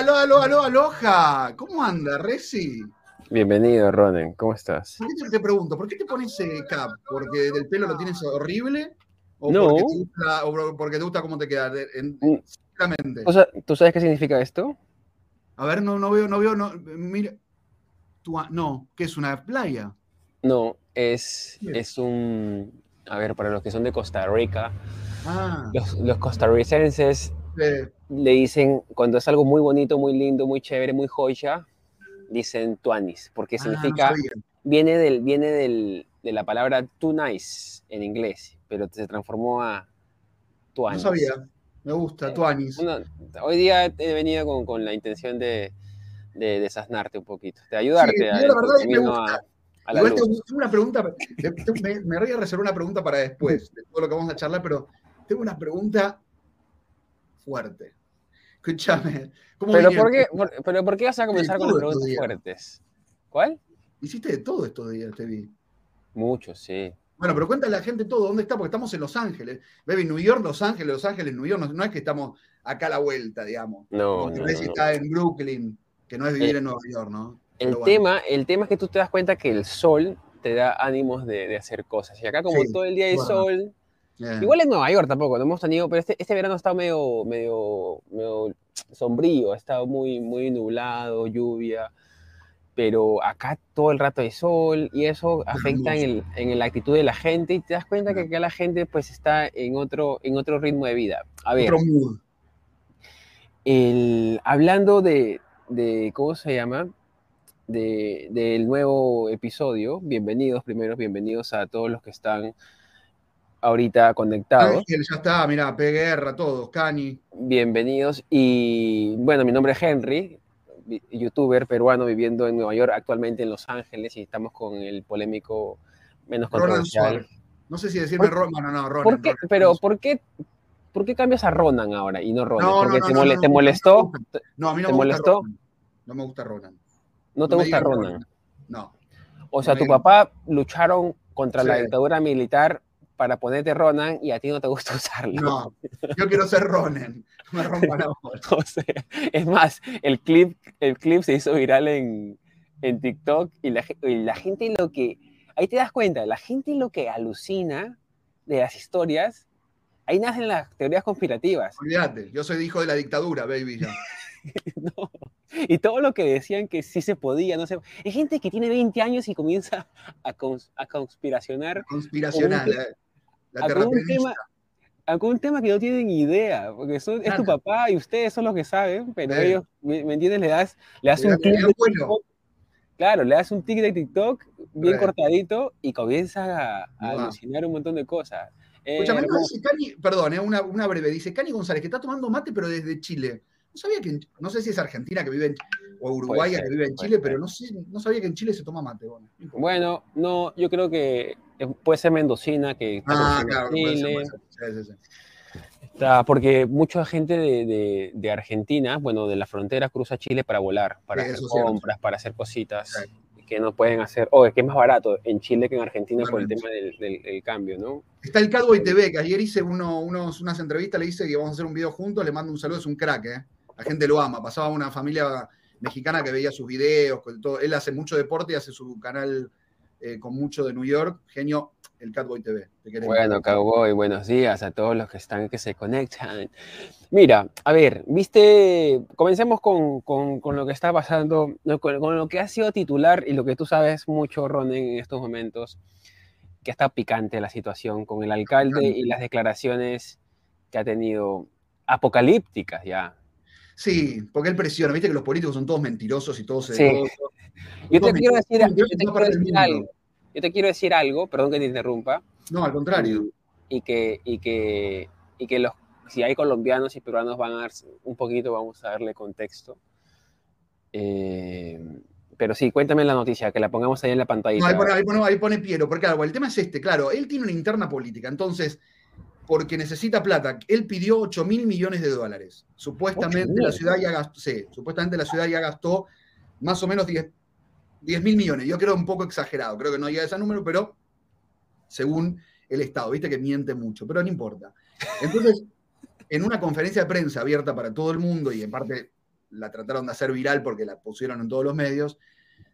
aló, aló, aló, aloja. ¿Cómo anda, Resi? Bienvenido, Ronen. ¿Cómo estás? ¿Por qué te, te pregunto, ¿por qué te pones eh, cap? ¿Porque del pelo lo tienes horrible? ¿O No. porque te gusta, o porque te gusta cómo te queda? En- Mm. ¿Tú ¿Tú sabes qué significa esto? A ver, no, no veo, no veo, no. Mira. No, ¿qué es una playa? No, es, es un... A ver, para los que son de Costa Rica, Ah, los, los costarricenses le dicen, cuando es algo muy bonito, muy lindo, muy chévere, muy joya, dicen tuanis, porque ah, no significa, viene, del, viene del, de la palabra too nice en inglés, pero se transformó a No tuanis. sabía. Me gusta, Eh, tu anis. Uno- hoy día he venido con, con la intención de, de desasnarte un poquito, de ayudarte Sí, a, la verdad me gusta. a, a la Igual luz. tengo, una pregunta. Me, me voy a reservar una pregunta para después, de todo lo que vamos a charlar, pero tengo una pregunta fuerte. Escúchame. ¿cómo Pero? ¿por, qué, por- pero ¿por qué vas a comenzar con las preguntas fuertes? ¿Cuál? Hiciste de todo estos días, te vi. Mucho, sí. Bueno, pero cuéntale a la gente todo, ¿dónde está? Porque estamos en Los Ángeles. Baby, New York, Los Ángeles, Los Ángeles, New York. No, no es que estamos acá a la vuelta, digamos. No, no, no. está en Brooklyn, que no es vivir Eh, en Nueva York, ¿no? El bueno. tema, el tema es que tú te das cuenta que el sol te da ánimos de, de hacer cosas. Y acá como Sí, todo el día hay bueno. sol, igual en Nueva York tampoco, no hemos tenido, pero este, este verano ha estado medio, medio, medio sombrío, ha estado muy, muy nublado, lluvia, pero acá todo el rato hay sol y eso afecta en, el- en la actitud de la gente y te das cuenta que acá la gente pues está en otro, en otro ritmo de vida. A ver, el, hablando de, de, ¿cómo se llama? De, del nuevo episodio, bienvenidos primero, bienvenidos a todos los que están ahorita conectados, Ángel, ya está, mira, P. Guerra, todos, Cani. bienvenidos. Y bueno, mi nombre es Henry, youtuber peruano viviendo en Nueva York, actualmente en Los Ángeles, y estamos con el polémico menos controversial. Suárez. No sé si decirme ¿Por- Ronan, no, no, Ronan. ¿Por qué, pero ¿por qué, ¿por qué cambias a Ronan ahora y no Ronan? No, no, ¿Porque no, te, mole- molestó? no a mí no ¿Te me molestó? gusta Ronan. No me gusta Ronan. ¿No te gusta Ronan? No. O sea, tu papá lucharon contra la dictadura militar para ponerte Ronan y a ti no te gusta usarlo. No, yo quiero ser Ronan. Me rompa la. O sea, es más, el clip, el clip se hizo viral en, en TikTok y la, y la gente lo que... Ahí te das cuenta, la gente lo que alucina de las historias, ahí nacen las teorías conspirativas. Olvídate, yo soy hijo de la dictadura, baby. Ya. ¿no? Y todo lo que decían que sí se podía, no sé. Hay gente que tiene 20 años y comienza a, cons- a conspiracionar Conspiracional, Como un eh. La a con un terraplenista. tema, a con un tema que no tienen idea, porque es tu papá y ustedes son los que saben, pero Sí. ellos, ¿me, me entiendes? Le das, le das un bueno. Claro, le das un tic de TikTok bien Sí. cortadito y comienzas a, alucinar un montón de cosas. Eh, Escúchame, no, dice Cani, perdón, eh, una, una breve. Dice Cani González, que está tomando mate, pero desde Chile. No sabía que, no sé si es Argentina que vive en, o Uruguaya ser, que vive en Chile, ser. pero no, sé, no sabía que en Chile se toma mate. Bueno, no importa. Bueno, no, yo creo que puede ser mendocina, que está ah, claro, puede ser, Chile. puede ser. Sí, sí, sí. Está- porque mucha gente de, de- de Argentina, bueno, de la frontera cruza Chile para volar, para hacer compras, para hacer cositas Sí. Que no pueden hacer, o que es más barato en Chile que en Argentina por el tema del, del- del cambio, ¿no? Está el Catboy TV, que ayer hice uno, unos, unas entrevistas, le hice que vamos a hacer un video juntos, le mando un saludo, es un crack, ¿eh? La gente lo ama. Pasaba una familia mexicana que veía sus videos, con todo. él hace mucho deporte y hace su canal eh, con mucho de New York. Genio, el Catboy TV. Te. Bueno, Cowboy, buenos días a todos los que están, que se conectan. Mira, a ver, viste, comencemos con, con- con lo que está pasando, con, con lo que ha sido titular y lo que tú sabes mucho, Ronen, en estos momentos, que está picante la situación con el alcalde y las declaraciones que ha tenido apocalípticas ya. Sí, porque él presiona. Viste que los políticos son todos mentirosos y todos Sí. Yo te Todos mentirosos, decir, yo te quiero decir algo. Yo te quiero decir algo, perdón que te interrumpa, No, al contrario. y que, y que, y que los, si hay colombianos y peruanos van a dar un poquito, vamos a darle contexto. Eh, pero sí, cuéntame la noticia, que la pongamos ahí en la pantalla. No, ahí, pone, ahí pone- ahí pone Piero, porque claro, el tema es este, claro, él tiene una interna política, entonces, porque necesita plata, él pidió 8 mil millones de dólares. Supuestamente 8.000. la ciudad ya gastó, sí, supuestamente la ciudad ya gastó más o menos 10, 10 mil millones. Yo creo un poco exagerado, creo que no llega a ese número, pero según el Estado, viste que miente mucho, pero no importa. Entonces, en una conferencia de prensa abierta para todo el mundo, y en parte la trataron de hacer viral porque la pusieron en todos los medios,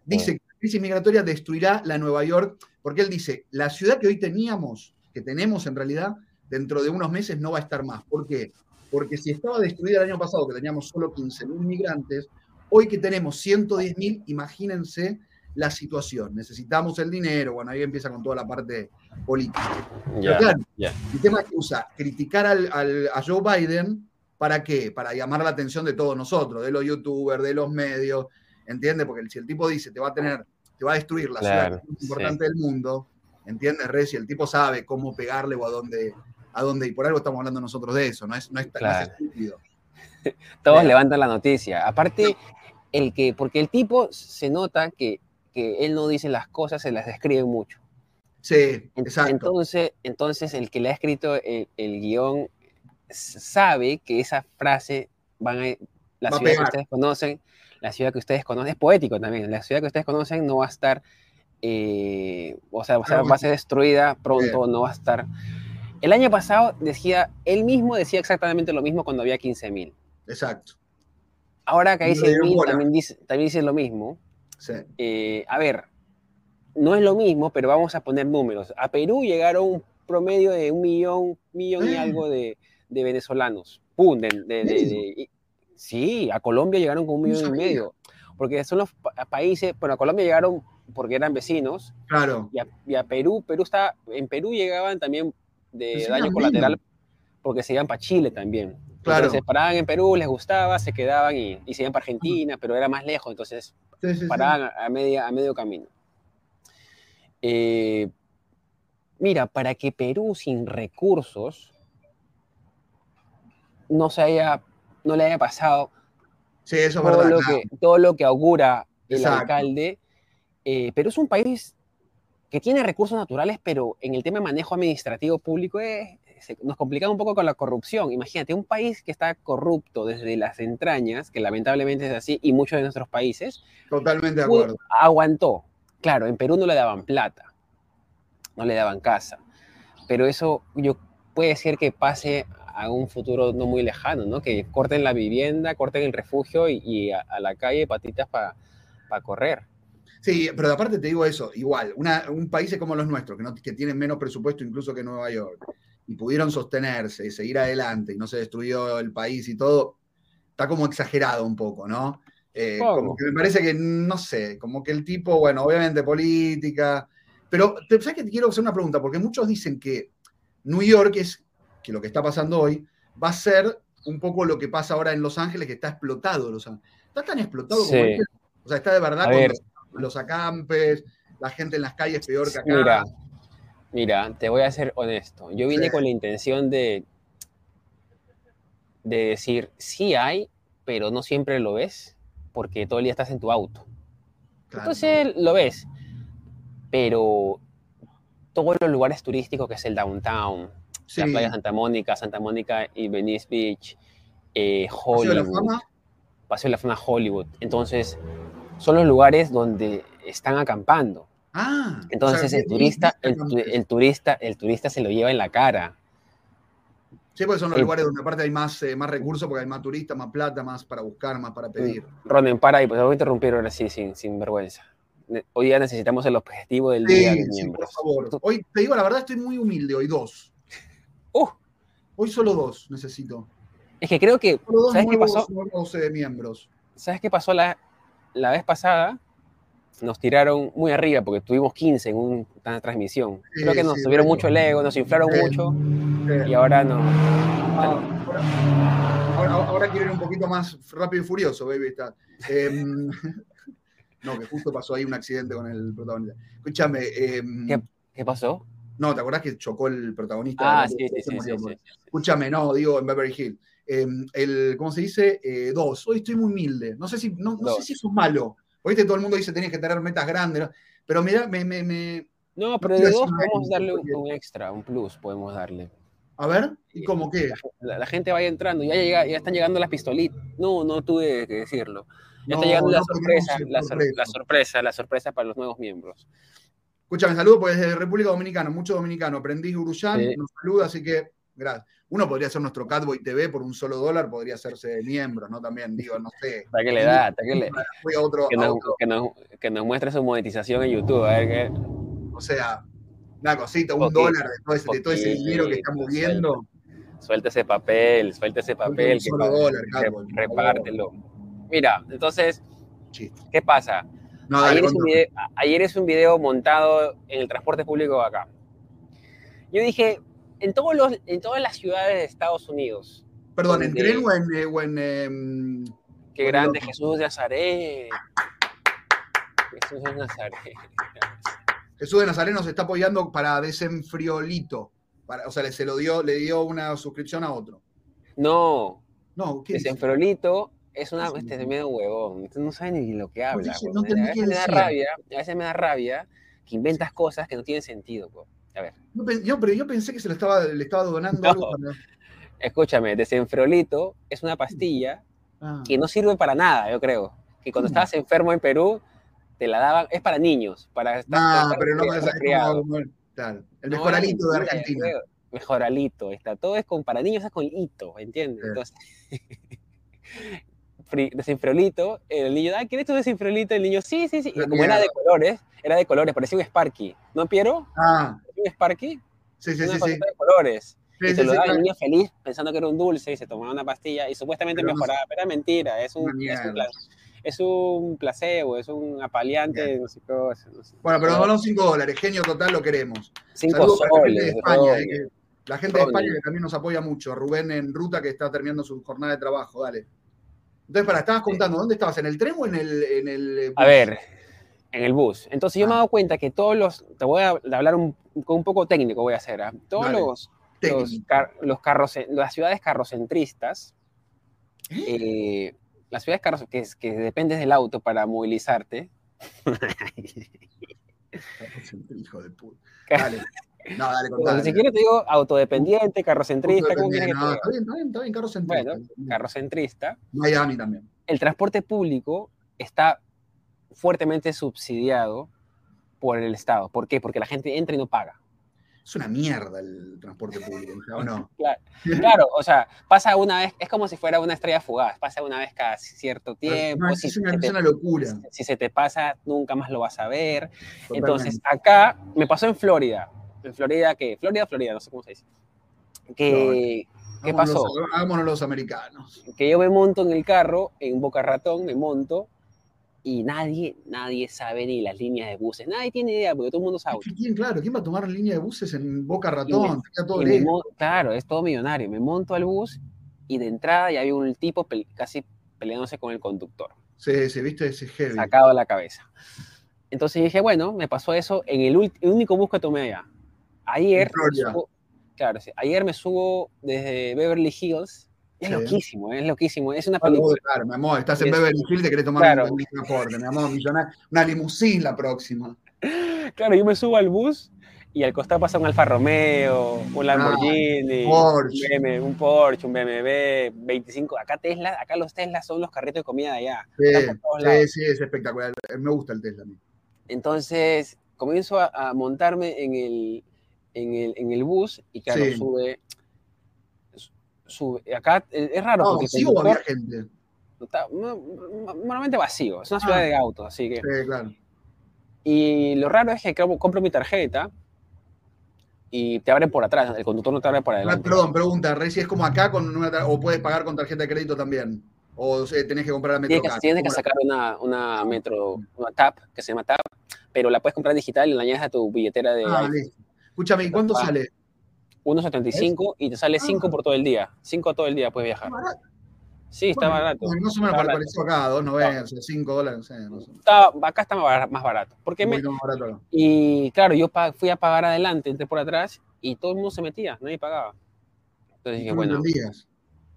dice que la crisis migratoria destruirá la Nueva York, porque él dice, la ciudad que hoy teníamos, que tenemos en realidad, dentro de unos meses no va a estar más. ¿Por qué? Porque si estaba destruida el año pasado, que teníamos solo 15.000 migrantes, hoy que tenemos 110.000, imagínense la situación. Necesitamos el dinero, bueno, ahí empieza con toda la parte política. El tema es que usa criticar a Joe Biden, ¿para qué? Para llamar la atención de todos nosotros, de los youtubers, de los medios, ¿entiendes? Porque si el tipo dice, te va a tener, te va a destruir la ciudad más importante del mundo, ¿entiendes, Rey? Si el tipo sabe cómo pegarle o a dónde, a dónde, y por algo estamos hablando nosotros de eso, no es, no es, estúpido. Todos levantan la noticia. Aparte, el que, porque el tipo se nota que que él no dice las cosas, se las describe mucho. Sí, exacto. Entonces, entonces el que le ha escrito el, guion sabe que esa frase van a, la ciudad que ustedes conocen, la ciudad que ustedes conocen, es poético también, la ciudad que ustedes conocen no va a estar, eh, o sea, va a ser destruida pronto, no va a estar. El año pasado decía, él mismo decía exactamente lo mismo cuando había 15.000. Exacto. Ahora que hay 6.000 también dice, también dice lo mismo. Eh, a ver, no es lo mismo, pero vamos a poner números. A Perú llegaron un promedio de un millón, millón y ah. algo de, venezolanos. ¡Pum! sí, a Colombia llegaron con un millón y medio. Porque son los países, bueno, a Colombia llegaron porque eran vecinos. Claro. Y a, Perú, Perú está, en Perú llegaban también de daño colateral porque se iban para Chile también. Claro. se paraban en Perú, les gustaba, se quedaban y, y se iban para Argentina, pero era más lejos, entonces paraban A, media, a medio camino. Eh, mira, para que Perú sin recursos no, se haya, no le haya pasado todo, lo que, todo, lo que, augura el alcalde, eh, Perú es un país que tiene recursos naturales, pero en el tema de manejo administrativo público es, nos complica un poco con la corrupción. Imagínate, un país que está corrupto desde las entrañas, que lamentablemente es así, y muchos de nuestros países. Totalmente de acuerdo. Aguantó. Claro, en Perú no le daban plata, no le daban casa, pero eso yo puede ser que pase a un futuro no muy lejano, ¿no? Que corten la vivienda, corten el refugio y, a, la calle patitas para correr. Sí, pero aparte te digo eso, igual, un país como los nuestros, que, no, que tienen menos presupuesto incluso que Nueva York, y pudieron sostenerse y seguir adelante y no se destruyó el país y todo, está como exagerado un poco, ¿no? Eh, como que me parece que, no sé, como que el tipo, bueno, obviamente política, pero ¿sabes que te quiero hacer una pregunta? Porque muchos dicen que New York es, que lo que está pasando hoy, va a ser un poco lo que pasa ahora en Los Ángeles, que está explotado Los Ángeles. Está tan explotado como este, o sea, está de verdad con los, acampes, la gente en las calles peor que acá. Mira, te voy a ser honesto. Yo vine con la intención de, de decir, sí hay, pero no siempre lo ves, porque todo el día estás en tu auto. Entonces lo ves. Pero todos los lugares turísticos, que es el downtown, la playa Santa Mónica, Santa Mónica y Venice Beach, eh, Hollywood. ¿Paseo de la Fama? Paseo de la Fama Hollywood. Entonces, son los lugares donde están acampando. Ah, Entonces el turista, el, turista, el turista se lo lleva en la cara. Sí, porque son los lugares donde aparte hay más, eh, más recursos, porque hay más turistas, más plata, más para buscar, más para pedir. Ronen, para ahí, pues voy a interrumpir ahora sí, sin, sin vergüenza. Hoy ya necesitamos el objetivo del día de. Sí, por favor. Hoy, te digo la verdad, estoy muy humilde, hoy dos. Uh. Hoy solo dos necesito. Es que creo que. ¿Sabes qué pasó? de miembros. ¿Sabes qué pasó la, la vez pasada? Nos tiraron muy arriba porque tuvimos 15 en una transmisión. Creo que nos subieron mucho el ego, nos inflaron mucho y ahora no. ahora, quiero ir un poquito más rápido y furioso, baby. Está. Em, no, que justo pasó ahí un accidente con el protagonista. Escúchame. Em, ¿Qué, pasó? No, ¿te acordás que chocó el protagonista? Ah, sí, sí, sí, Escúchame, no, digo en Beverly Hills. Em, el, ¿Cómo se dice? Eh, dos. Hoy estoy muy humilde. No sé si, no, no sé si eso es malo. Oíste, todo el mundo dice tenías que tener metas grandes, pero mira, me, me, me, No, pero de dos podemos darle un, extra, un plus, podemos darle. A ver, ¿y cómo qué? La, gente vaya entrando, ya, llega, ya están llegando las pistolitas. No, no tuve que decirlo. Ya está llegando la sorpresa, la, sorpresa, la sorpresa para los nuevos miembros. Escúchame, saludo pues desde República Dominicana, mucho dominicano. Aprendí Uruguay, nos saluda, así que gracias. Uno podría ser nuestro Catboy TV por un solo dólar, podría hacerse miembro, ¿no? También, digo, no sé. ¿Para qué le da? que, le... que, nos, muestre su monetización en YouTube, a ver qué. O sea, una cosita, un dólar de todo, ese, dinero que estamos viendo. Suelta ese papel, suelta ese papel. Un solo dólar, repártelo. Mira, entonces, ¿qué pasa? ayer, es video, ayer, es un video, montado en el transporte público acá. Yo dije, en, todos los, en todas las ciudades de Estados Unidos. Perdón, ¿en tren o en... Eh, o en em, qué grande Jesús de Nazaret. Jesús de Nazaret. Jesús de Nazaret nos está apoyando para Desenfriolito. o sea, le, se lo dio, le dio una suscripción a otro. No. No, ¿qué Desenfriolito es una este, de medio huevón. No sabe ni lo que habla. a, veces me da rabia, a veces me da rabia que inventas cosas que no tienen sentido. A ver. Yo, pero yo pensé que se lo estaba, le estaba donando algo. Escúchame, desenfriolito es una pastilla ah. que no sirve para nada, yo creo. Que cuando estabas enfermo en Perú, te la daban, es para niños, para estar. Ah, pero no me claro, el mejoralito de Argentina. Mejoralito, está. Todo es con, para niños es con hito, ¿entiendes? Entonces, desinfriolito, el niño, ah, ¿quieres tu desinfriolito? El niño, sí, sí, sí. Y como era de colores, era de colores, parecía un Sparky. ¿No, Piero? Ah. ¿Un Sparky? Sí, sí, sí. sí. de colores. y se lo daba el niño feliz pensando que era un dulce y se tomaba una pastilla y supuestamente mejoraba, pero era mentira, es un, es un, placebo, es un apaleante, no sé qué bueno, pero nos ganó 5 dólares, genio total, lo queremos. 5 soles. La gente de España que también nos apoya mucho. Rubén en ruta que está terminando su jornada de trabajo, dale. Entonces, para, estabas contando, ¿dónde estabas? ¿En el tren o en el, en el bus? A ver, en el bus. Entonces yo me he ah. dado cuenta que todos los, te voy a hablar un, con un poco técnico, voy a hacer, ¿ah? todos los, los, carros, las ciudades carrocentristas, ¿Eh? Eh, las ciudades carros, que, que dependes del auto para movilizarte. Hijo de puta. Dale. No, dale. Si quieres te digo autodependiente, carrocentrista. ¿cómo quieres que no, está bien, está bien, está bien, carrocentrista. Bueno, carrocentrista. Miami también. El transporte público está fuertemente subsidiado por el Estado. ¿Por qué? Porque la gente entra y no paga. Es una mierda el transporte público, ¿o no? claro, o sea, pasa una vez, es como si fuera una estrella fugaz, pasa una vez cada cierto tiempo. es, una, locura. Si, se te pasa, nunca más lo vas a ver. Entonces, acá me pasó en Florida en Florida, que Florida, Florida, no sé cómo se dice. Que, ¿Qué pasó? hagámonos los americanos. Que yo me monto en el carro, en Boca Ratón, me monto, y nadie, nadie sabe ni las líneas de buses. Nadie tiene idea, porque todo el mundo sabe. ¿Quién, claro, ¿quién va a tomar línea de buses en Boca Ratón? claro, es todo millonario. Me monto al bus y de entrada ya había un tipo casi peleándose con el conductor. Sí, sí, viste ese heavy. Sacado de la cabeza. Entonces dije, bueno, me pasó eso en el, el único bus que tomé allá. Ayer, me subo, claro, ayer me subo desde Beverly Hills. Es loquísimo, es loquísimo. Es una película. Claro, mi amor, estás en Beverly Hills y te querés tomar un transporte, mi amor, una limusín la próxima. Claro, yo me subo al bus y al costado pasa un Alfa Romeo, un ah, Lamborghini, Un, Porsche, un BMW, 25. Acá Tesla, acá los Tesla son los carritos de comida de allá. Sí, sí, es espectacular. Me gusta el Tesla a mí. Entonces, comienzo a montarme en el, en el, en el bus y claro, sube, sube. Acá es raro. No, porque vacío había gente. Está, normalmente vacío, es una ciudad ah. de autos, así que. Sí, claro. Y lo raro es que compro mi tarjeta y te abren por atrás, el conductor no te abre por adelante. Perdón, pregunta, Reci, ¿es como acá con una, o puedes pagar con tarjeta de crédito también? ¿O tenés que comprar la Metro Tienes que, tienes que sacar una, una Metro, una TAP, que se llama TAP, pero la puedes comprar digital y la añades a tu billetera de ah, Listo. Escúchame, ¿y cuánto sale? 1.75 y te sale 5 ah. por todo el día. 5 todo el día puedes viajar. Sí, está barato. No se me pareció acá, 2.90, 5 dólares, no sé. acá está más barato. Porque me, y claro, yo fui a pagar adelante, entré por atrás y todo el mundo se metía, nadie pagaba. Entonces dije, bueno. Entendías?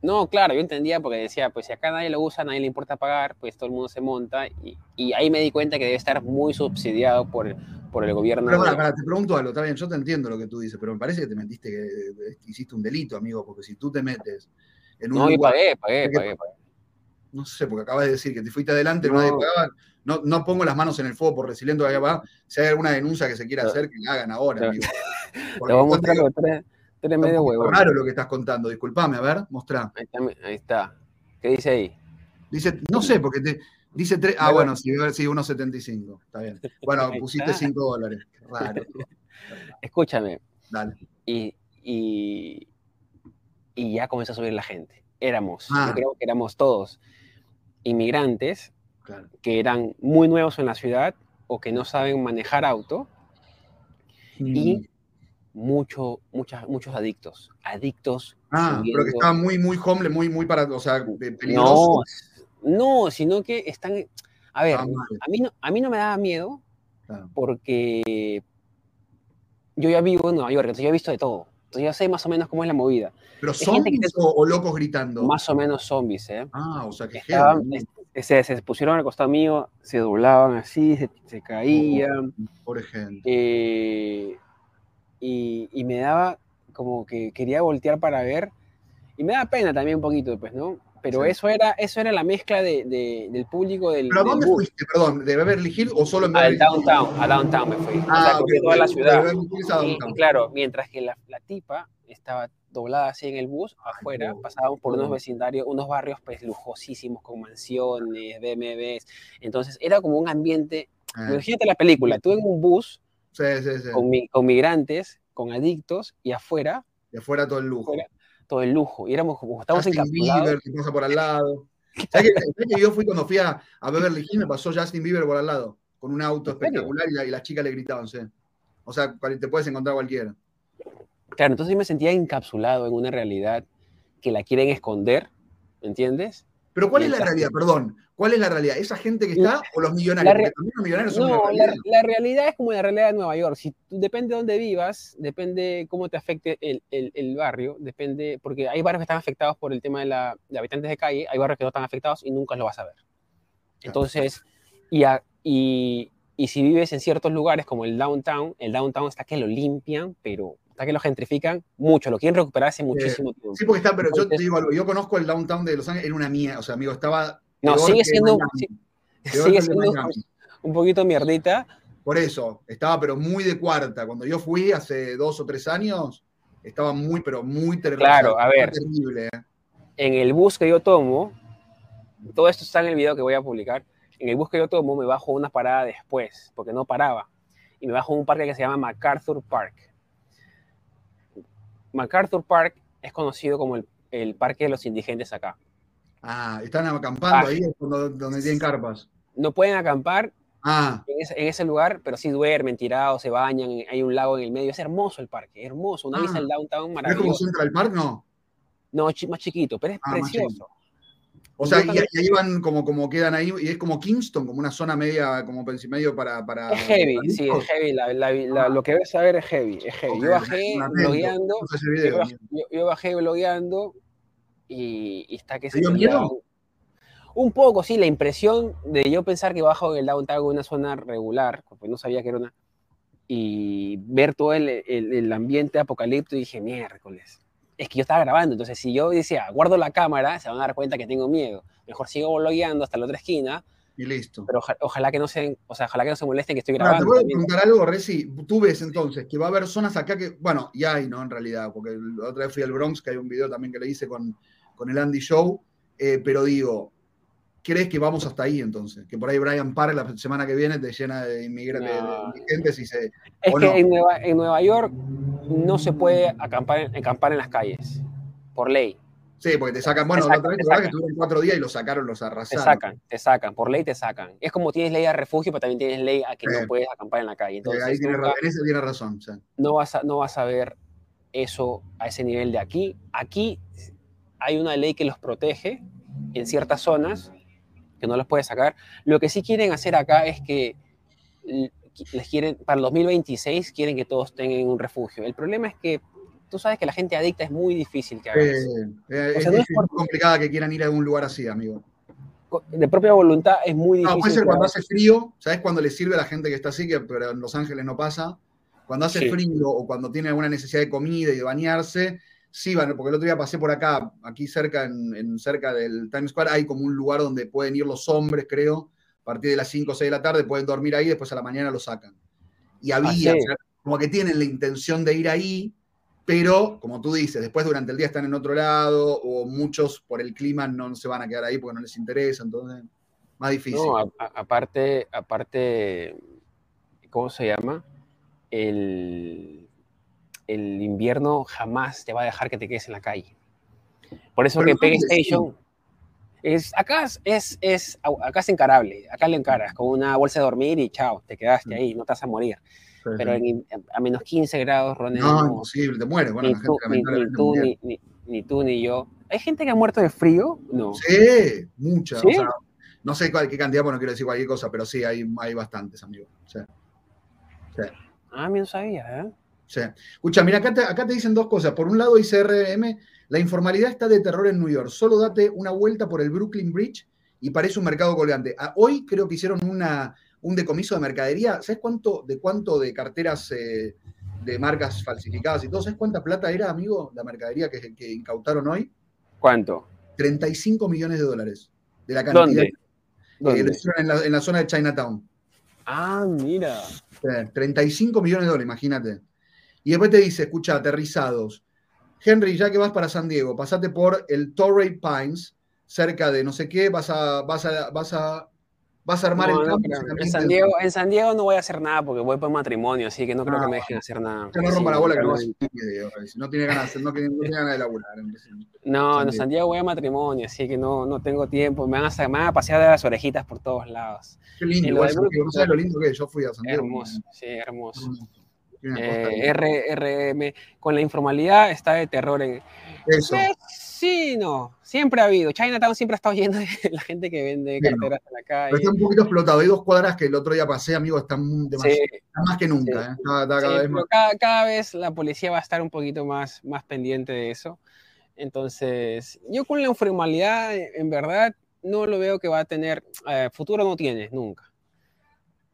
No, claro, yo entendía porque decía, pues si acá nadie lo usa, nadie le importa pagar, pues todo el mundo se monta y, y ahí me di cuenta que debe estar muy subsidiado por, por el gobierno. Pero para, te pregunto algo, está bien, yo te entiendo lo que tú dices, pero me parece que te mentiste que hiciste un delito, amigo, porque si tú te metes en un. No, y pagué, pagué, pagué, No sé, porque acabas de decir que te fuiste adelante, no, nadie pagaba. No, no pongo las manos en el fuego por resiliente allá va. Si hay alguna denuncia que se quiera hacer, que la hagan ahora, amigo. Te voy a mostrar tres, tres medio huevo. raro lo que estás contando, disculpame, a ver, mostrá. Ahí está, ahí está. ¿Qué dice ahí? Dice, no sé, porque te, dice tres. Ah, bueno, sí, sí 1.75. Está bien. Bueno, pusiste 5 dólares. Raro. Escúchame. Dale. Y, y, y, ya comenzó a subir la gente. Éramos, yo ah. creo que éramos todos inmigrantes que eran muy nuevos en la ciudad o que no saben manejar auto y mm. mucho, muchas, muchos adictos. Adictos. Ah, pero que estaban muy, muy homeless, muy, muy para, o sea, peligrosos. No, no, sino que están. A ver, a mí, no, a mí no me daba miedo porque yo ya vivo en Nueva York, entonces yo he visto de todo. Entonces ya sé más o menos cómo es la movida. ¿Pero zombies o, locos gritando? Más o menos zombies, ¿eh? Ah, o sea que se, se, pusieron al costado mío, se doblaban así, se, caían. por ejemplo. Eh, y, y, me daba como que quería voltear para ver. Y me da pena también un poquito, pues, ¿no? Pero eso, era, eso era la mezcla de, del público del. ¿Pero a dónde fuiste, perdón? ¿De Beverly Hills o solo en Beverly Hills? Downtown, a Downtown me fui. Ah, o sea, toda la ciudad. Y, claro, mientras que la, la, tipa estaba doblada así en el bus, afuera, pasábamos por unos vecindarios, unos barrios pues lujosísimos con mansiones, BMWs. Entonces era como un ambiente. Ah. Imagínate la película, tú en un bus Con, con, migrantes, con adictos y afuera. Y afuera todo el lujo todo el lujo. Y éramos como, estamos Justin Bieber, que pasa por al lado. ¿Sabes que, yo fui cuando fui a, a Beverly Hills, me pasó Justin Bieber por al lado, con un auto espectacular y, la, y las chicas le gritaban, sí. O sea, te puedes encontrar cualquiera. Claro, entonces yo me sentía encapsulado en una realidad que la quieren esconder, ¿entiendes? Pero ¿cuál es la realidad? Perdón, ¿cuál es la realidad? ¿Esa gente que está o los millonarios? los millonarios son no, la, realidad es como la realidad de Nueva York. Si depende de dónde vivas, depende cómo te afecte el, el, barrio, depende, porque hay barrios que están afectados por el tema de, la, de habitantes de calle, hay barrios que no están afectados y nunca lo vas a ver. Entonces, y, y, y si vives en ciertos lugares como el downtown, el downtown está que lo limpian, pero que lo gentrifican mucho, lo quieren recuperar hace muchísimo tiempo. Sí, porque está, pero yo te digo algo, yo conozco el downtown de Los Ángeles, era una mía, o sea, amigo, estaba... No, sigue siendo, sigue siendo un poquito mierdita. Por eso, estaba pero muy de cuarta. Cuando yo fui hace dos o tres años, estaba muy, pero muy terrible. Claro, a ver, terrible. ¿eh? en el bus que yo tomo, todo esto está en el video que voy a publicar, en el bus que yo tomo me bajo una parada después, porque no paraba, y me bajo a un parque que se llama MacArthur Park MacArthur Park es conocido como el, parque de los indigentes acá. Ah, están acampando ahí donde, tienen carpas. No pueden acampar ah. en, ese, lugar, pero sí duermen tirados, se bañan, hay un lago en el medio. Es hermoso el parque, hermoso. Una vista ah. al downtown maravilloso. ¿Es como Central Park? No. No, más chiquito, pero es ah, precioso. O sea, y, ahí van como, como quedan ahí, y es como Kingston, como una zona media, como medio para, para. Es heavy, sí, es heavy. Ah. lo que ves saber es heavy, es heavy. yo bajé blogueando, yo, bajé blogueando y, está que se. dio miedo? Un poco, sí, la impresión de yo pensar que bajo en el downtown una zona regular, porque no sabía que era una. Y ver todo el, el, el ambiente apocalíptico, dije, miércoles es que yo estaba grabando, entonces si yo decía, guardo la cámara, se van a dar cuenta que tengo miedo. Mejor sigo blogueando hasta la otra esquina. Y listo. Pero ojalá que no se, o sea, ojalá que no se molesten que estoy grabando. te voy a preguntar algo, Reci. Tú ves entonces que va a haber zonas acá que, bueno, y hay, ¿no? En realidad, porque la otra vez fui al Bronx, que hay un video también que le hice con, con el Andy Show, eh, pero digo, ¿crees que vamos hasta ahí entonces? Que por ahí Brian Park la semana que viene te llena de inmigrantes, y se... Es que en, Nueva, en, Nueva, York no se puede acampar, acampar en las calles, por ley. Sí, porque te sacan, bueno, la otra vez que tuvieron cuatro días y los sacaron, los arrasaron. Te sacan, te sacan, por ley te sacan. Es como tienes ley a refugio, pero también tienes ley a que no puedes acampar en la calle. Entonces, ahí tiene, tiene razón. No, vas a, no vas a ver eso a ese nivel de aquí. Aquí hay una ley que los protege en ciertas zonas, que no los puede sacar. Lo que sí quieren hacer acá es que les quieren, para el 2026 quieren que todos tengan un refugio. El problema es que tú sabes que la gente adicta es muy difícil que haga eh, es, es complicada que quieran ir a algún lugar así, amigo. De propia voluntad es muy difícil. No, puede ser cuando hace frío, ¿sabes cuando le sirve a la gente que está así, que pero en Los Ángeles no pasa? Cuando hace frío o cuando tiene alguna necesidad de comida y de bañarse, sí van, porque el otro día pasé por acá, aquí cerca, en, cerca del Times Square, hay como un lugar donde pueden ir los hombres, creo, a partir de las 5 o 6 de la tarde, pueden dormir ahí, después a la mañana lo sacan. Y había, Ah, como que tienen la intención de ir ahí, pero como tú dices, después durante el día están en otro lado, o muchos por el clima no se van a quedar ahí porque no les interesa, entonces, más difícil. No, a- a- aparte, aparte, ¿cómo se llama? El, el invierno jamás te va a dejar que te quedes en la calle. Por eso Pero que PlayStation es acá es, es, acá es encarable, acá le encaras con una bolsa de dormir y chao, te quedaste ahí, no te vas a morir. Pero sí. en- a menos 15 grados, Ronald, no, no, imposible, te mueres. Bueno, ni, la tú, gente ni- ni tú, ni, ni- ni tú ni yo. ¿Hay gente que ha muerto de frío? No. Sí, muchas. ¿Sí? O sea, no sé cuál, qué cantidad, porque no quiero decir cualquier cosa, pero sí, hay, hay bastantes, amigos. Sí, sí, Ah, me no sabía, ¿eh? Sí. Escucha, mira, acá te, acá te dicen dos cosas. Por un lado dice RM, la informalidad está de terror en New York. Solo date una vuelta por el Brooklyn Bridge y parece un mercado colgante. Ah, hoy creo que hicieron una, un decomiso de mercadería. ¿Sabes cuánto de cuánto de carteras eh, de marcas falsificadas y todo? ¿Sabes cuánta plata era, amigo, la mercadería que, que incautaron hoy? ¿Cuánto? 35 millones de dólares. De la cantidad. ¿Dónde? Eh, ¿Dónde? lo hicieron en la, en la zona de Chinatown. Ah, mira. Eh, 35 millones de dólares, imagínate. Y después te dice, escucha, aterrizados. Henry, ya que vas para San Diego, pasate por el Torrey Pines, cerca de no sé qué, vas a, vas a, vas a, vas a armar No, el no en San Diego, en San Diego no voy a hacer nada porque voy por matrimonio, así que no creo Ah, que me dejen hacer nada. No rompa la bola que no no tiene ganas, no, tiene- no tiene ganas de laburar. No, en. San Diego voy a matrimonio, así que no, no tengo tiempo. Me van, a, me van a pasear de las orejitas por todos lados. Qué lindo, lo no sabes lo lindo que es, yo fui a San Diego. Hermoso, sí, hermoso. Hermoso. Eh, R- RM, con la informalidad está de terror en... Eso. Eh, sí, no, siempre ha habido. Chinatown siempre ha estado lleno de la gente que vende Bueno, carteras en la Pero calle. está un poquito explotado. Hay dos cuadras que el otro día pasé, amigo, están demasiado, Sí, más que nunca. sí. ¿eh? Está, está Sí, cada vez pero más. cada, cada vez la policía va a estar un poquito más, más pendiente de eso. Entonces, yo con la informalidad, en verdad, no lo veo que va a tener, eh, futuro no tiene, nunca.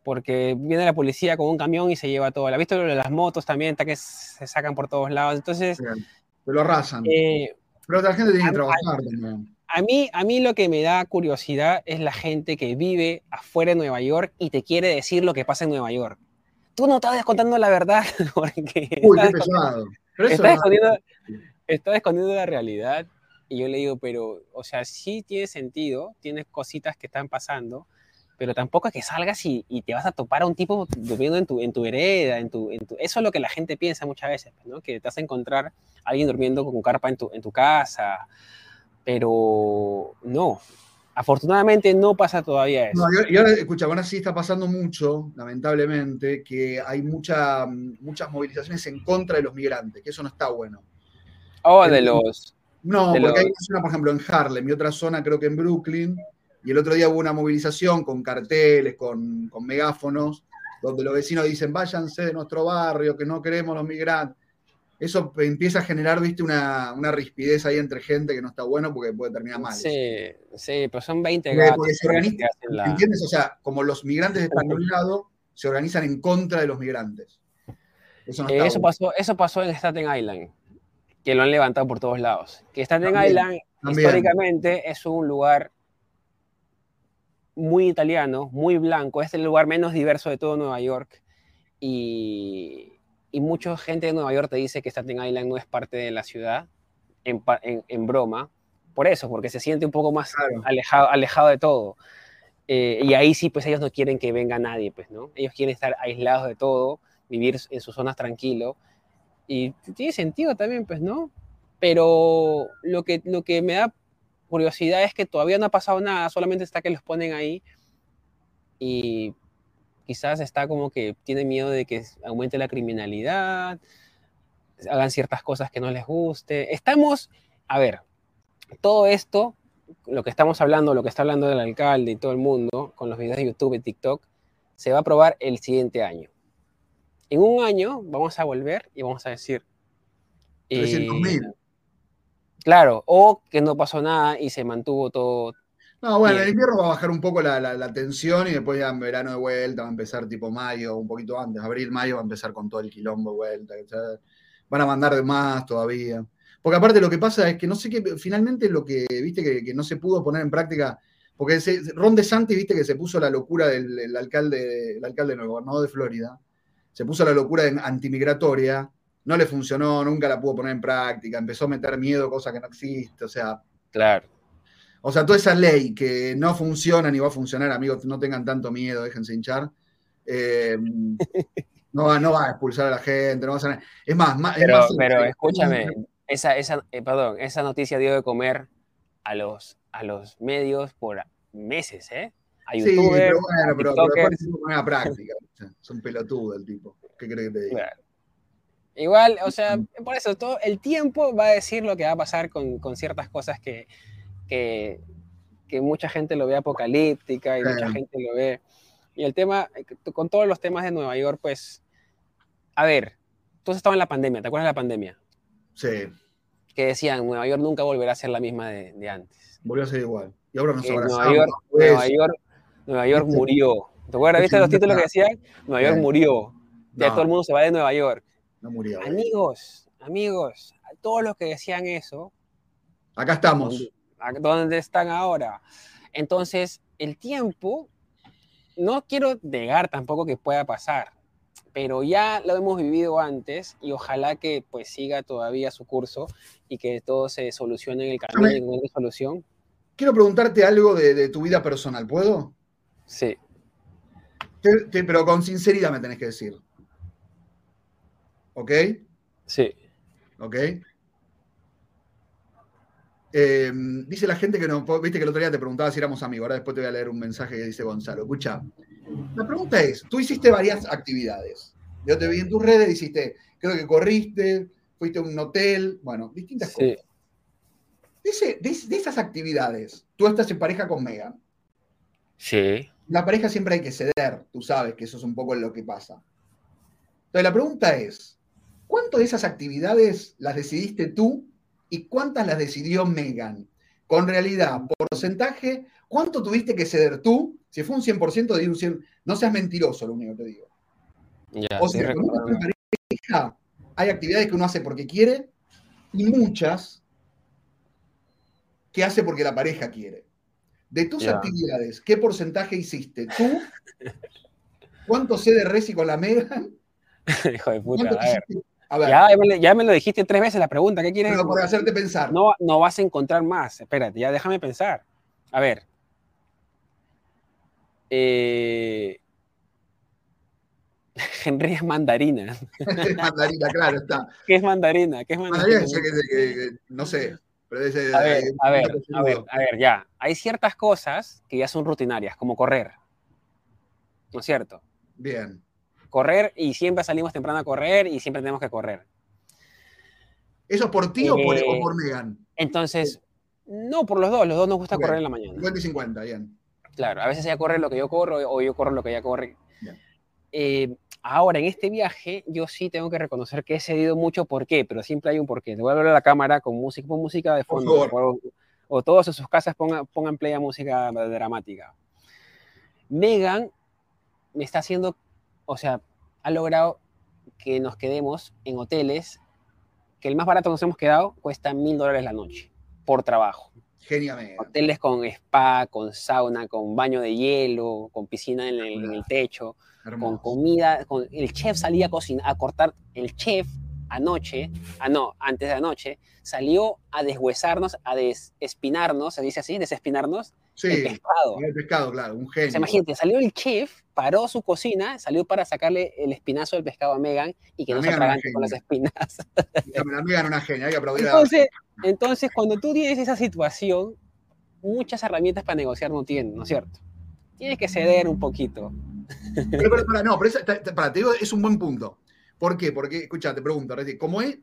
Porque viene la policía con un camión y se lleva todo. ¿La visto lo de las motos también? Que se sacan por todos lados. Entonces, Te lo arrasan. eh, Pero la gente tiene a- que trabajar también. a mí, a mí lo que me da curiosidad es la gente que vive afuera de Nueva York y te quiere decir lo que pasa en Nueva York. Tú no estás contando la verdad porque Uy, qué pesado. Pero eso está, escondiendo, está escondiendo la realidad. Y yo le digo, pero, o sea, sí tiene sentido, tienes cositas que están pasando, pero tampoco es que salgas y, y te vas a topar a un tipo durmiendo en tu, en tu vereda, en tu, en tu... Eso es lo que la gente piensa muchas veces, ¿no? Que te vas a encontrar a alguien durmiendo con carpa en tu, en tu casa, pero no. Afortunadamente no pasa todavía eso. No, y, y ahora, escucha, ahora sí está pasando mucho, lamentablemente, que hay mucha, muchas movilizaciones en contra de los migrantes, que eso no está bueno. Oh, de los... No, De porque hay los- una zona, por ejemplo, en Harlem y otra zona, creo que en Brooklyn, y el otro día hubo una movilización con carteles, con, con megáfonos, donde los vecinos dicen, váyanse de nuestro barrio, que no queremos los migrantes. Eso empieza a generar, viste, una, una rispidez ahí entre gente que no está bueno porque puede terminar mal. Sí, sí, pero son 20 Porque- gatos porque se que organiza- hacen la- ¿Entiendes? O sea, como los migrantes están de un lado, se organizan en contra de los migrantes. Eso no Eh, eso, bueno. pasó, eso pasó en Staten Island, que lo han levantado por todos lados. Que Staten También, Island también. históricamente es un lugar muy italiano, muy blanco, es el lugar menos diverso de todo Nueva York. Y, y mucha gente de Nueva York te dice que Staten Island no es parte de la ciudad, en, en- en broma. Por eso, porque se siente un poco más Claro. alejado, alejado de todo. Eh, y ahí sí, pues ellos no quieren que venga nadie, pues, ¿no? Ellos quieren estar aislados de todo, vivir en sus zonas tranquilo. Y tiene sentido también, pues, ¿no? Pero lo que, lo que me da curiosidad es que todavía no ha pasado nada, solamente está que los ponen ahí y quizás está como que tiene miedo de que aumente la criminalidad, hagan ciertas cosas que no les guste. Estamos, a ver, todo esto, lo que estamos hablando, lo que está hablando el alcalde y todo el mundo con los videos de YouTube y TikTok, se va a probar el siguiente año. En un año vamos a volver y vamos a decir... eh, 300.000. Claro, o que no pasó nada y se mantuvo todo. No, bueno, Bien. en invierno va a bajar un poco la, la- la tensión y después ya en verano de vuelta va a empezar tipo mayo, un poquito antes, abril, mayo va a empezar con todo el quilombo de vuelta. Van a mandar de más todavía. Porque aparte lo que pasa es que no sé qué, finalmente lo que, viste, que, no se pudo poner en práctica, porque Ron DeSantis, viste, que se puso la locura del alcalde, el alcalde, el gobernador de Florida, se puso la locura antimigratoria, no le funcionó, nunca la pudo poner en práctica, empezó a meter miedo, cosa que no existe, o sea. Claro. O sea, toda esa ley que no funciona ni va a funcionar, amigos, no tengan tanto miedo, déjense hinchar. Eh, no, va, no va a expulsar a la gente, no va a Es más, pero, escúchame, esa, esa, eh, perdón, esa noticia dio de comer a los, a los medios por meses, ¿eh? A sí, pero bueno, pero, pero después se a práctica. Es un pelotudo el tipo. ¿Qué crees que te diga? Igual, o sea, por eso todo el tiempo va a decir lo que va a pasar con, con ciertas cosas que, que, que, mucha gente lo ve apocalíptica y mucha gente lo ve. Y el tema, eh, con todos los temas de Nueva York, pues, a ver, tú has estado en la pandemia, ¿te acuerdas de la pandemia? Sí. Que decían, Nueva York nunca volverá a ser la misma de, de antes. Volvió a ser igual. Y ahora nos abrazamos. Nueva York, Nueva York, Nueva York murió. ¿Te acuerdas? ¿Viste los títulos que decían? Nueva York murió. Ya todo el mundo se va de Nueva York. No murió. Amigos, amigos, a todos los que decían eso. Acá estamos. ¿Dónde están ahora? Entonces, el tiempo, no quiero negar tampoco que pueda pasar, pero ya lo hemos vivido antes y ojalá que pues siga todavía su curso y que todo se solucione en el camino y encuentre solución. Quiero preguntarte algo de, tu vida personal, ¿puedo? Sí. pero con sinceridad me tenés que decir. ¿Ok? Sí. ¿Ok? Em, dice la gente que no, viste que el otro día te preguntaba si éramos amigos, ahora después te voy a leer un mensaje que dice Gonzalo. Escucha, la pregunta es, tú hiciste varias actividades. Yo te vi en tus redes, hiciste, creo que corriste, fuiste a un hotel, bueno, distintas cosas. De, de, esas actividades, tú estás en pareja con Megan. Sí. La pareja siempre hay que ceder, tú sabes que eso es un poco lo que pasa. Entonces la pregunta es, ¿cuánto de esas actividades las decidiste tú y cuántas las decidió Megan. Con realidad, porcentaje, ¿cuánto tuviste que ceder tú? Si fue un 100%, de un 100%, no seas mentiroso, lo único que te digo. o sea, pareja, hay actividades que uno hace porque quiere y muchas que hace porque la pareja quiere. De tus actividades, ¿qué porcentaje hiciste tú? ¿Cuánto cede Resi con la Megan? Hijo de puta, a ver. Ya, me, lo dijiste tres veces la pregunta, ¿qué quieres? Pero por hacerte pensar. No, no vas a encontrar más. Espérate, ya déjame pensar. A ver. Eh... Henry es mandarina. mandarina, claro, está. ¿Qué es mandarina? ¿Qué es mandarina? no sé. a, ver, a, ver, a ver, a ver, ya. Hay ciertas cosas que ya son rutinarias, como correr. ¿No es cierto? Bien correr y siempre salimos temprano a correr y siempre tenemos que correr. ¿Eso por ti o, por, eh, Megan? Entonces, no, por los dos, los dos nos gusta correr en la mañana. 50 y 50, bien. Claro, a veces ella corre lo que yo corro o yo corro lo que ella corre. Eh, ahora, en este viaje, yo sí tengo que reconocer que he cedido mucho por qué, pero siempre hay un porqué. Te voy a hablar a la cámara con música, con música de fondo. O, o, todos en sus casas pongan, pongan play a música dramática. Megan me está haciendo o sea, ha logrado que nos quedemos en hoteles que el más barato que nos hemos quedado cuesta mil dólares la noche por trabajo. Genial. Hoteles con spa, con sauna, con baño de hielo, con piscina en el, techo, con comida. Con, el chef salía a cocinar, a cortar. El chef anoche, ah, no, antes de anoche, salió a deshuesarnos, a desespinarnos, se dice así, desespinarnos, sí, el pescado. El pescado, claro, un genio. imagínate, salió el chef, paró su cocina, salió para sacarle el espinazo del pescado a Megan y que no se atragante con las espinas. La Megan una genia, hay que aplaudir entonces, entonces, cuando tú tienes esa situación, muchas herramientas para negociar no tienes, ¿no es cierto? Tienes que ceder un poquito. Pero, pero, no, pero para, te digo, es un buen punto. ¿Por qué? Porque, escucha, te pregunto, como es,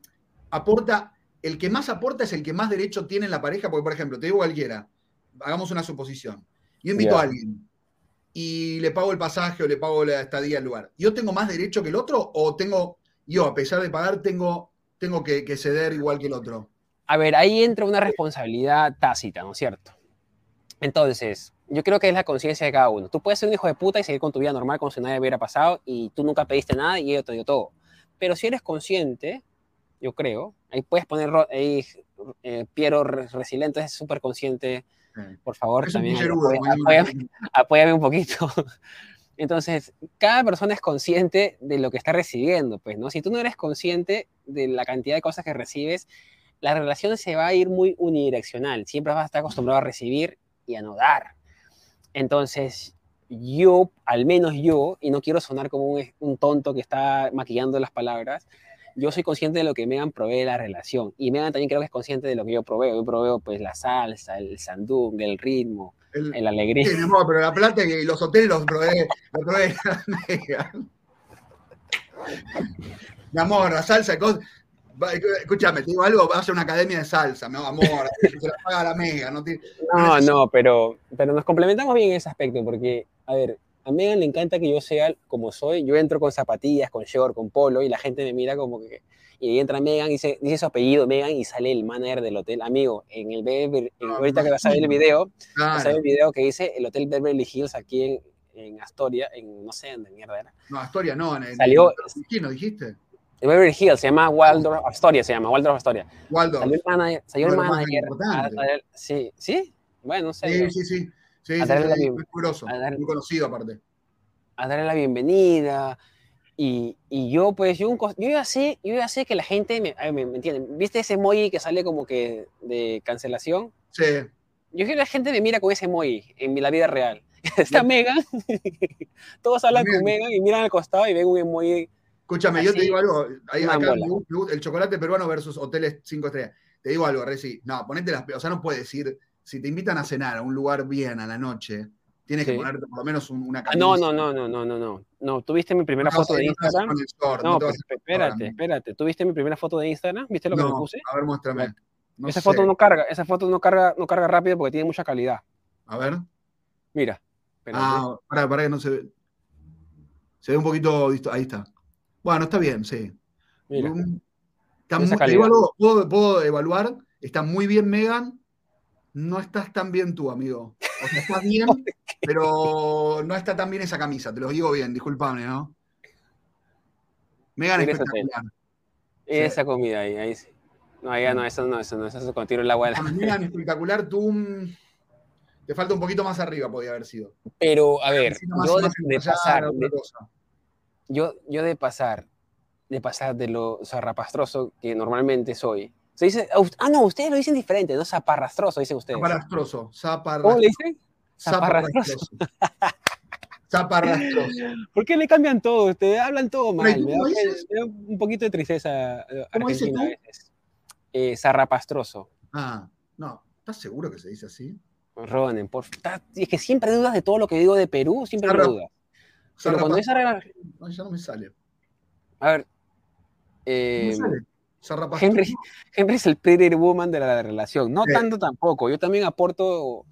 aporta, el que más aporta es el que más derecho tiene en la pareja, porque, por ejemplo, te digo cualquiera, hagamos una suposición. Yo invito a alguien y le pago el pasaje o le pago la estadía al lugar. ¿Yo tengo más derecho que el otro o tengo, yo, a pesar de pagar, tengo, tengo que, que ceder igual que el otro? A ver, ahí entra una responsabilidad tácita, ¿no es cierto? Entonces, yo creo que es la conciencia de cada uno. Tú puedes ser un hijo de puta y seguir con tu vida normal como si nada hubiera pasado y tú nunca pediste nada y ellos te dio todo. Pero si eres consciente, yo creo. Ahí puedes poner ahí, eh, Piero Resiliente, es súper consciente. Por favor, también apóyame, un poquito. Entonces, cada persona es consciente de lo que está recibiendo, pues, ¿no? Si tú no eres consciente de la cantidad de cosas que recibes, la relación se va a ir muy unidireccional. Siempre vas a estar acostumbrado a recibir y a no dar. Entonces, yo, al menos yo, y no quiero sonar como un, un tonto que está maquillando las palabras, yo soy consciente de lo que Megan provee la relación. Y Megan también creo que es consciente de lo que yo proveo. Yo proveo pues la salsa, el sandung, el ritmo, el, alegría. Sí, amor, pero la plata y los hoteles los provee, los provee Megan. Mi amor, la salsa, escúchame, te digo algo, vas a una academia de salsa, mi amor, se la paga la Mega. No, no, no, pero, pero nos complementamos bien en ese aspecto, porque, a ver, a Megan le encanta que yo sea como soy. Yo entro con zapatillas, con short, con polo y la gente me mira como que... Y ahí entra Megan y dice, dice su apellido, Megan, y sale el manager del hotel. Amigo, en el Beverly, ah, ahorita que vas a ver el video, vas a ver el video que dice el Hotel Beverly Hills aquí en, en Astoria, en no sé dónde mierda era. No, Astoria no, en. Salió... ¿Quién lo dijiste? El Beverly Hills, se llama Waldorf Astoria, se llama Waldorf Astoria. Waldorf. Salió el manager, salió el manager sí, ¿sí? Bueno, no sé. Sí, sí, sí. Sí, sí, sí, muy, muy conocido aparte a darle la bienvenida. Y, y yo, pues, yo, yo, ya sé, yo ya sé que la gente me, me, entiende. ¿Viste ese emoji que sale como que de cancelación? Sí. Yo creo que la gente me mira con ese emoji en la vida real. Está Megan, todos hablan con Megan y miran al costado y ven un emoji. Escúchame, yo te digo algo. Ahí, acá, el chocolate peruano versus hoteles 5 estrellas. Te digo algo, Reci. No, ponete las. O sea, no puedes decir. Si te invitan a cenar a un lugar bien a la noche, Tienes que ponerte por lo menos una camisa. No, no, no, no, no, no, no. No, ¿tuviste mi primera foto de Instagram? no, pues, espérate, espérate. ¿Tuviste mi primera foto de Instagram? ¿Viste lo que me puse? A ver, muéstrame. esa foto no carga, esa foto no carga, no carga rápido porque tiene mucha calidad. A ver. Mira. Ah, para, para que no se ve. Se ve un poquito. Ahí está. Bueno, está bien, sí. Mira. ¿puedo, puedo evaluar. Está muy bien Megan. No estás tan bien tú, amigo. O sea, estás bien, pero no está tan bien esa camisa, te lo digo bien, disculpame, ¿no? Megan espectacular. Esa comida ahí, ahí sí. No, ya no, eso no, eso no, eso con tiro el agua. Megan espectacular, tú mm, te falta un poquito más arriba, podía haber sido. Pero, a ver, yo de, pasar, yo, yo de pasar, de pasar de lo zarrapastroso que normalmente soy, se dice, ah, no, ustedes lo dicen diferente, ¿no? Zaparrastroso, dicen ustedes. Zaparrastroso, zaparrastroso. ¿Cómo le dicen? Zaparrastroso. Zaparrastroso. ¿Por qué le cambian todo? Ustedes hablan todo mal. Me da, un poquito de tristeza eh, argentina a veces. Eh, zarrapastroso. Ah, no. ¿Estás seguro que se dice así? Ronen, por Es que siempre dudas de todo lo que digo de Perú, siempre dudas. Pero cuando es No, ya no me sale. A ver. Eh, me sale. Henry, es el pretty woman de la relación. No tanto tampoco. Yo también aporto,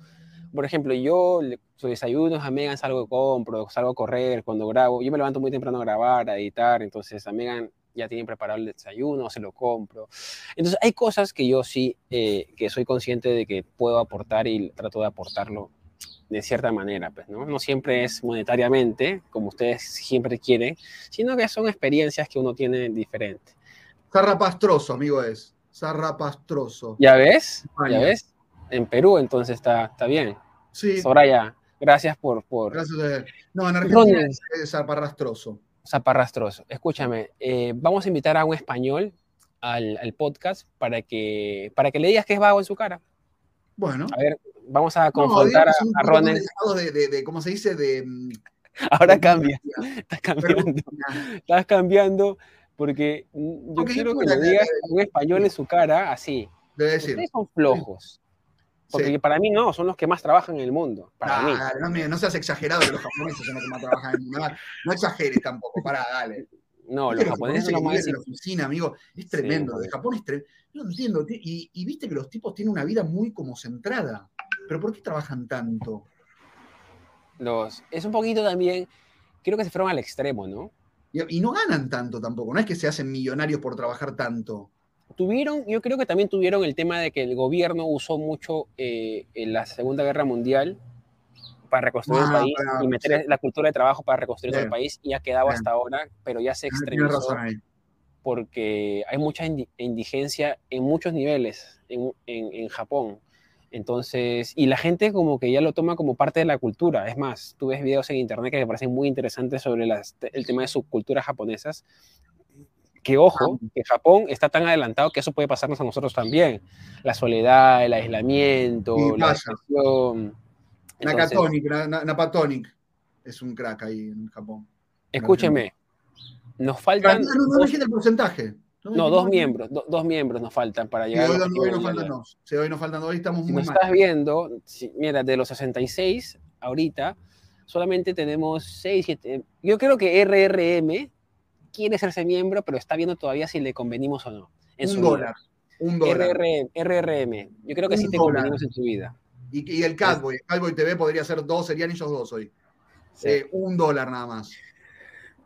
por ejemplo, yo su desayunos a Megan salgo compro, salgo a correr cuando grabo. Yo me levanto muy temprano a grabar, a editar, entonces a Megan ya tienen preparado el desayuno, se lo compro. Entonces hay cosas que yo sí, eh, que soy consciente de que puedo aportar y trato de aportarlo de cierta manera, pues, ¿no? No siempre es monetariamente, como ustedes siempre quieren, sino que son experiencias que uno tiene diferentes. Zarrapastroso, amigo es. Zarrapastroso. ¿Ya ves? ¿Ya ves? En Perú, entonces está, está bien. Sí. Soraya, gracias por. por... Gracias. No, en Argentina es, zaparrastroso. Zaparrastroso. Escúchame, eh, vamos a invitar a un español al, al, podcast para que, para que le digas que es vago en su cara. Bueno. A ver, vamos a confrontar a, a Ronen. De, de, de, ¿Cómo se dice? De. Mm, Ahora cambia. Estás cambiando. Estás cambiando porque yo quiero que lo diga un español en su cara así. Debe decir. Ustedes son flojos. Porque para mí no, son los que más trabajan en el mundo. Para mí. No, no, seas exagerado que los japoneses son los que más trabajan en el mundo. No, exageres tampoco, para, dale. No, los, japoneses son los más. En la oficina, amigo, es tremendo. de Japón es tremendo. No entiendo. Y, y, viste que los tipos tienen una vida muy como centrada. Pero ¿por qué trabajan tanto? Los, es un poquito también. Creo que se fueron al extremo, ¿no? Y, no ganan tanto tampoco, no es que se hacen millonarios por trabajar tanto. Tuvieron, yo creo que también tuvieron el tema de que el gobierno usó mucho eh, en la Segunda Guerra Mundial para reconstruir el ah, país y meter la cultura de trabajo para reconstruir el país y ha quedado hasta ahora, pero ya se extremizó. porque hay mucha indigencia en muchos niveles en, en, Japón. Entonces, y la gente como que ya lo toma como parte de la cultura. Es más, tú ves videos en internet que me parecen muy interesantes sobre las, el tema de subculturas japonesas. Que ojo, que Japón está tan adelantado que eso puede pasarnos a nosotros también. La soledad, el aislamiento, la depresión. Nakatonic, Napatonic es un crack ahí en Japón. Escúcheme, nos faltan. No, no, no el porcentaje. No, dos miembros, dos miembros nos faltan para llegar. hoy, hoy nos faltan dos. Sí, hoy nos faltan dos, estamos si muy nos estás viendo, mira, de los 66 ahorita, solamente tenemos 6, 7. Yo creo que RRM quiere serse miembro, pero está viendo todavía si le convenimos o no. En un dólar. Un dólar. RRM. Yo creo que sí te convenimos en su vida. Y, y el Catboy, el Catboy TV podría ser dos, serían ellos dos hoy. Eh, un dólar nada más.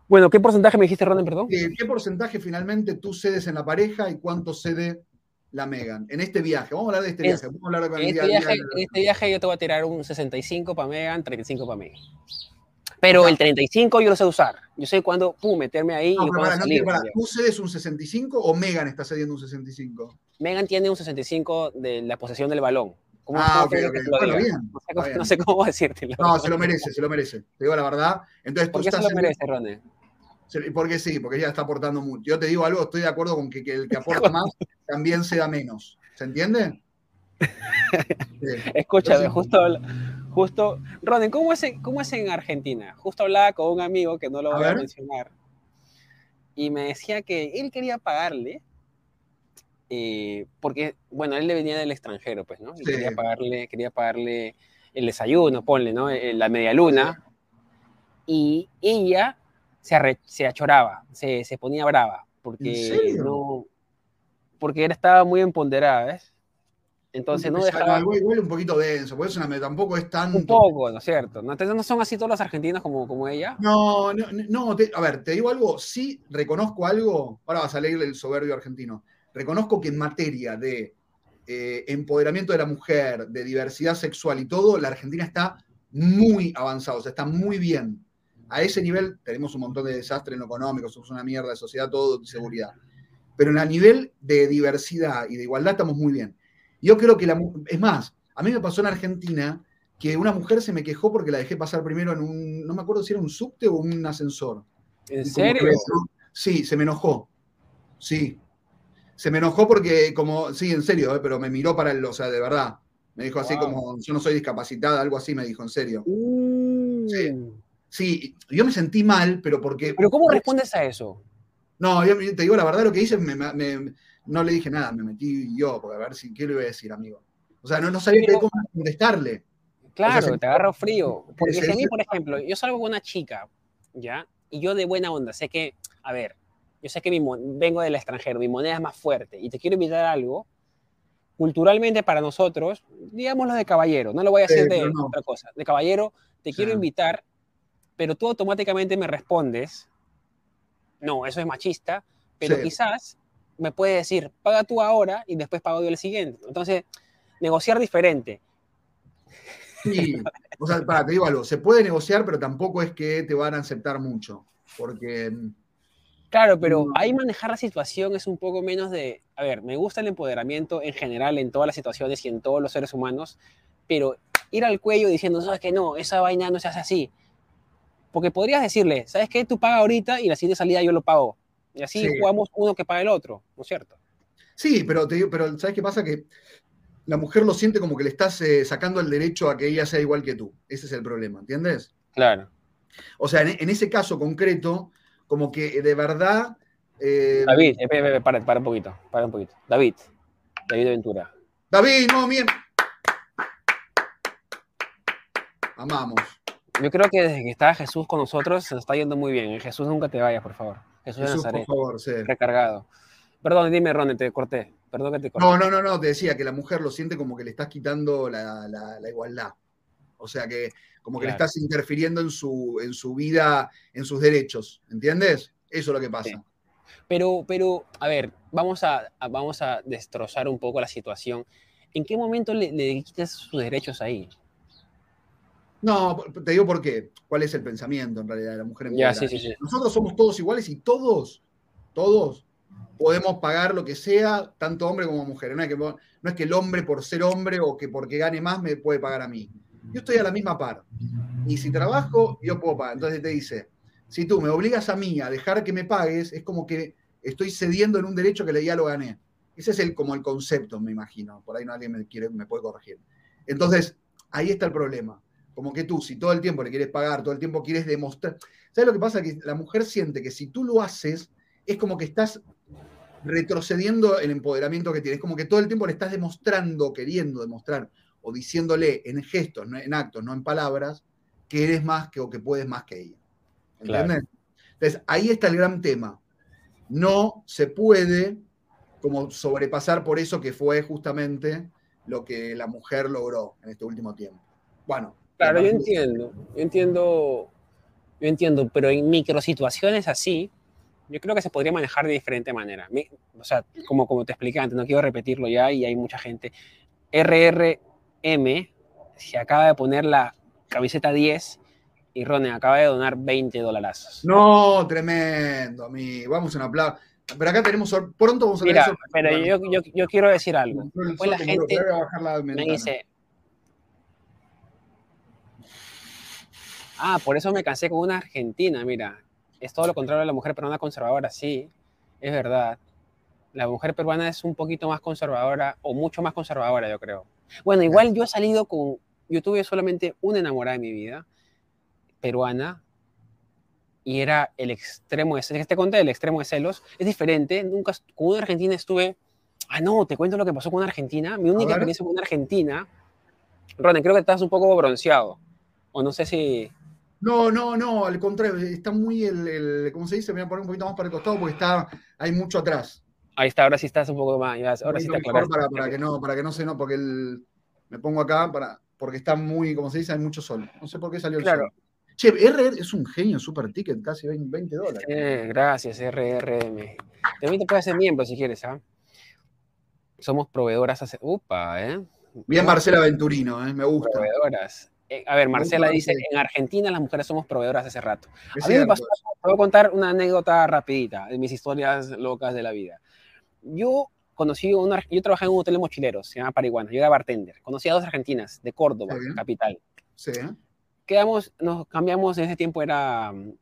Bueno, ¿qué porcentaje me dijiste, Ronen, perdón? ¿Qué porcentaje finalmente tú cedes en la pareja y cuánto cede la Megan? En este viaje, vamos a hablar de este viaje. Vamos a hablar en, este viaje en este viaje yo te voy a tirar un 65 para Megan, 35 para mí. Pero el 35 yo lo sé usar. Yo sé cuándo, pum, meterme ahí y para, salir, ¿Tú cedes un 65 o Megan está cediendo un 65? Megan tiene un 65 de la posesión del balón. Ah, ok, ok. Bueno, bien. No sé, cómo, decirte. No, se lo merece, se lo merece. Te digo la verdad. Entonces, ¿Por qué se lo merece, Ronnie? Porque sí, porque ella está aportando mucho. Yo te digo algo, estoy de acuerdo con que, el que aporta más también se da menos. ¿Se entiende? Escúchame, justo, justo, Ronen, ¿cómo es, en, ¿cómo es en Argentina? Justo hablaba con un amigo que no lo voy a, mencionar y me decía que él quería pagarle eh, porque, bueno, él le venía del extranjero, pues, ¿no? Y quería pagarle, quería pagarle el desayuno, ponle, ¿no? Eh, la media luna. Y ella se, se achoraba, se, se, ponía brava, porque no, porque él estaba muy empoderada, ¿ves? Entonces no dejaba... Igual, un poquito denso, por eso tampoco es tan... Un poco, ¿no es cierto? ¿No, no son así todos los argentinos como, como ella? No, no, no a ver, te digo algo, sí reconozco algo, ahora vas a leer el soberbio argentino, reconozco que en materia de eh, empoderamiento de la mujer, de diversidad sexual y todo, la Argentina está muy avanzada, o sea, está muy bien a ese nivel tenemos un montón de desastres en lo económico, somos una mierda de sociedad, todo de seguridad. Pero en el nivel de diversidad y de igualdad estamos muy bien. Yo creo que la, es más, a mí me pasó en Argentina que una mujer se me quejó porque la dejé pasar primero en un, no me acuerdo si era un subte o un ascensor. ¿En serio? sí, se me enojó. Sí. Se me enojó porque, como, sí, en serio, eh, pero me miró para el, o sea, de verdad. Me dijo así como, yo no soy discapacitada, algo así me dijo, en serio. Uh. Sí. Sí, yo me sentí mal, pero porque... ¿Pero cómo respondes a eso? No, yo te digo la verdad, lo que hice, no le dije nada, me metí yo, porque a ver si, ¿qué le iba a decir, amigo? O sea, no, no sabía cómo contestarle. Claro, te agarro frío. Porque si a mí, por ejemplo, yo salgo con una chica, ¿ya? Y yo de buena onda, sé que, a ver, yo sé que mi, vengo del extranjero, mi moneda es más fuerte y te quiero invitar a algo, culturalmente para nosotros, digámoslo de caballero, no lo voy a hacer de otra cosa, de caballero, te quiero invitar pero tú automáticamente me respondes, no, eso es machista, pero quizás me puede decir, paga tú ahora y después pago yo el siguiente. Entonces, negociar diferente. Sí, o sea, para, te digo algo, se puede negociar, pero tampoco es que te van a aceptar mucho, porque... Claro, pero ahí manejar la situación es un poco menos de, a ver, me gusta el empoderamiento en general en todas las situaciones y en todos los seres humanos, pero ir al cuello diciendo, sabes que no, esa vaina no se hace así, porque podrías decirle, ¿sabes qué? Tú pagas ahorita y la siguiente salida yo lo pago. Y así jugamos uno que paga el otro, ¿no es cierto? Sí, pero, te digo, pero ¿sabes qué pasa? Que la mujer lo siente como que le estás eh, sacando el derecho a que ella sea igual que tú. Ese es el problema, ¿entiendes? Claro. O sea, en, ese caso concreto, como que de verdad... Eh, David, eh, para, para un poquito, para un poquito. David, David Ventura. David, no, bien. Amamos. Yo creo que desde que está Jesús con nosotros se está yendo muy bien. Jesús nunca te vayas, por favor. Jesús, de Nazaret. Por favor, sí. Recargado. Perdón, dime, Ronnie, te corté. Perdón que te corté. No, no, no, no, te decía que la mujer lo siente como que le estás quitando la, igualdad. O sea que como que le estás interfiriendo en su, en su vida, en sus derechos. ¿Entiendes? Eso es lo que pasa. Pero, pero, a ver, vamos a, vamos a destrozar un poco la situación. ¿En qué momento le, le quitas sus derechos ahí? No, te digo por qué. ¿Cuál es el pensamiento en realidad de la mujer ya, sí, sí, sí. Nosotros somos todos iguales y todos, todos podemos pagar lo que sea, tanto hombre como mujer. No es, que, no es que el hombre por ser hombre o que porque gane más me puede pagar a mí. Yo estoy a la misma par. Y si trabajo, yo puedo pagar. Entonces te dice, si tú me obligas a mí a dejar que me pagues, es como que estoy cediendo en un derecho que ya lo gané. Ese es el, como el concepto, me imagino. Por ahí nadie me, quiere, me puede corregir. Entonces, ahí está el problema. Como que tú, si todo el tiempo le quieres pagar, todo el tiempo quieres demostrar. ¿Sabes lo que pasa? Que la mujer siente que si tú lo haces, es como que estás retrocediendo el empoderamiento que tienes. Como que todo el tiempo le estás demostrando, queriendo demostrar, o diciéndole en gestos, en actos, no en palabras, que eres más que o que puedes más que ella. ¿Entiendes? Entonces, ahí está el gran tema. No se puede como sobrepasar por eso que fue justamente lo que la mujer logró en este último tiempo. Bueno. Claro, yo entiendo, yo entiendo, yo entiendo, pero en microsituaciones así, yo creo que se podría manejar de diferente manera. O sea, como, como te expliqué antes, no quiero repetirlo ya y hay mucha gente. RRM se acaba de poner la camiseta 10 y Ronen acaba de donar 20 dólares. No, tremendo, amigo. Vamos a un aplauso. Pero acá tenemos, pronto vamos a Mira, pero yo, yo, yo, quiero decir algo. Después la gente me dice, ah, por eso me cansé con una argentina, mira, es todo lo contrario a la mujer peruana conservadora, sí, es verdad. La mujer peruana es un poquito más conservadora o mucho más conservadora, yo creo. Bueno, igual yo he salido con, yo tuve solamente una enamorada en mi vida, peruana, y era el extremo de celos. Te conté el extremo de celos. Es diferente. Nunca, con una argentina estuve. Ah, no, te cuento lo que pasó con una argentina. Mi única experiencia con una argentina. Ronen, creo que estás un poco bronceado. O no sé si. No, no, no, al contrario, está muy el, el ¿cómo se dice? Me voy a poner un poquito más para el costado porque está, hay mucho atrás. Ahí está, ahora sí estás un poco más, ahora sí te para, para, que no, para que no se no, porque el, me pongo acá para, porque está muy, como se dice, hay mucho sol. No sé por qué salió el claro. sol. Che, RR es un genio, super ticket, casi 20 dólares. gracias, RRM. También te puedes hacer miembro si quieres, ¿ah? Somos proveedoras hace. Upa, ¿eh? Bien, Marcela Venturino, ¿eh? Me gusta. Proveedoras. Eh, a ver, Marcela dice, en Argentina las mujeres somos proveedoras hace rato. a mí me pasó, te voy a contar una anécdota rapidita de mis historias locas de la vida. Yo conocí una, yo trabajaba en un hotel de mochileros, se llama Pariguana, yo era bartender. Conocí a dos argentinas de Córdoba, capital. Sí quedamos, nos cambiamos, en ese tiempo era mm,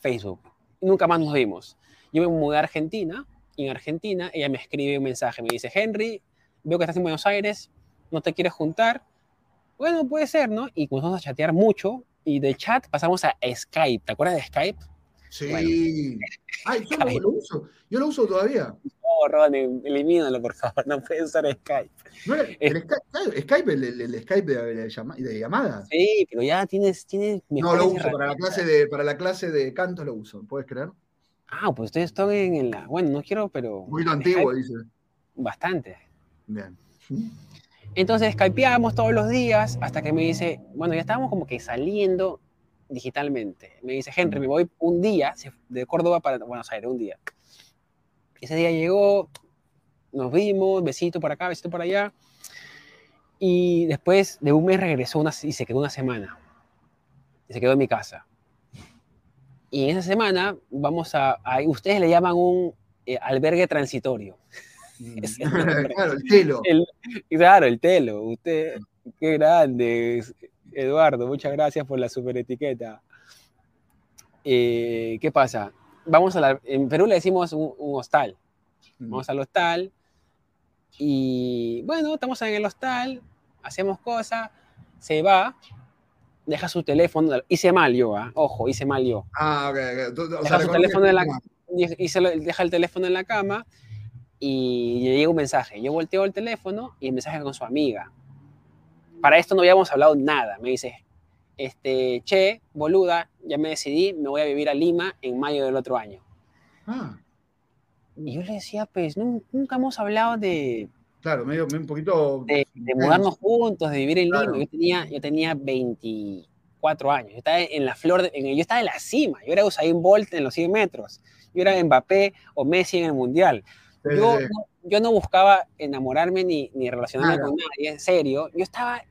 Facebook, nunca más nos vimos. Yo me mudé a Argentina, y en Argentina ella me escribe un mensaje, me dice, Henry, veo que estás en Buenos Aires, no te quieres juntar. Bueno, puede ser, ¿no? Y comenzamos a chatear mucho, y de chat pasamos a Skype, ¿te acuerdas de Skype? Sí. Ay, yo lo, uso, yo lo uso todavía. No, Ron, elimínalo, por favor, no puedes usar Skype. el Skype, el, Skype de, llamada. Sí, pero ya tienes, tienes No lo uso, para la, clase de, para la clase de canto lo uso, ¿puedes creer? Ah, pues ustedes están en la. Bueno, no quiero, pero. Muy antiguo, dice. Bastante. Bien. Entonces, skypeábamos todos los días hasta que me dice, bueno, ya estábamos como que saliendo digitalmente. Me dice, Henry, me voy un día de Córdoba para Buenos Aires, un día. Ese día llegó, nos vimos, besito por acá, besito por allá. Y después de un mes regresó una, y se quedó una semana. Y se quedó en mi casa. Y en esa semana vamos a, ustedes le llaman un eh, albergue transitorio. Claro, el telo. claro, el telo. Usted, qué grande. Eduardo, muchas gracias por la super etiqueta. Eh, ¿Qué pasa? Vamos a la, en Perú le decimos un, hostal. Vamos al hostal y bueno, estamos en el hostal, hacemos cosas, se va, deja su teléfono, hice mal yo, ¿ah? ojo, hice mal yo. Ah, ok, deja, su teléfono en la, deja el teléfono en la cama y le llega un mensaje. Yo volteo el teléfono y el mensaje con su amiga para esto no habíamos hablado nada. Me dice, este, che, boluda, ya me decidí, me voy a vivir a Lima en mayo del otro año. Ah. Y yo le decía, pues, nunca hemos hablado de... Claro, medio, un poquito... De, mudarnos juntos, de vivir en Lima. Yo tenía, yo tenía 24 años. Yo estaba en la flor, yo estaba en la cima. Yo era Usain Bolt en los 100 metros. Yo era Mbappé o Messi en el Mundial. Yo, no, yo no buscaba enamorarme ni, ni relacionarme con nadie, en serio. Yo estaba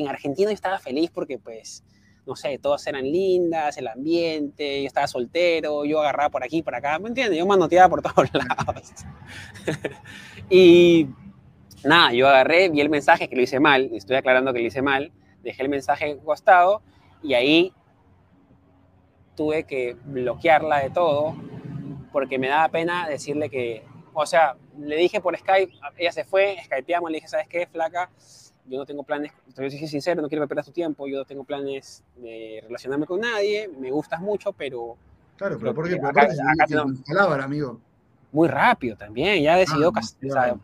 en Argentina yo estaba feliz porque pues no sé, todas eran lindas, el ambiente, yo estaba soltero, yo agarraba por aquí, por acá, ¿me entiendes? Yo manoteaba por todos lados. y nada, yo agarré, vi el mensaje que lo hice mal, estoy aclarando que lo hice mal, dejé el mensaje costado y ahí tuve que bloquearla de todo porque me daba pena decirle que, o sea, le dije por Skype, ella se fue, skypeamos, le dije, ¿sabes qué, flaca? Yo no tengo planes, a decir sincero, no quiero perder tu tiempo, yo no tengo planes de relacionarme con nadie, me gustas mucho, pero... Claro, pero porque acá, acá, acá palabra, amigo. Muy rápido también, ya decidió ah,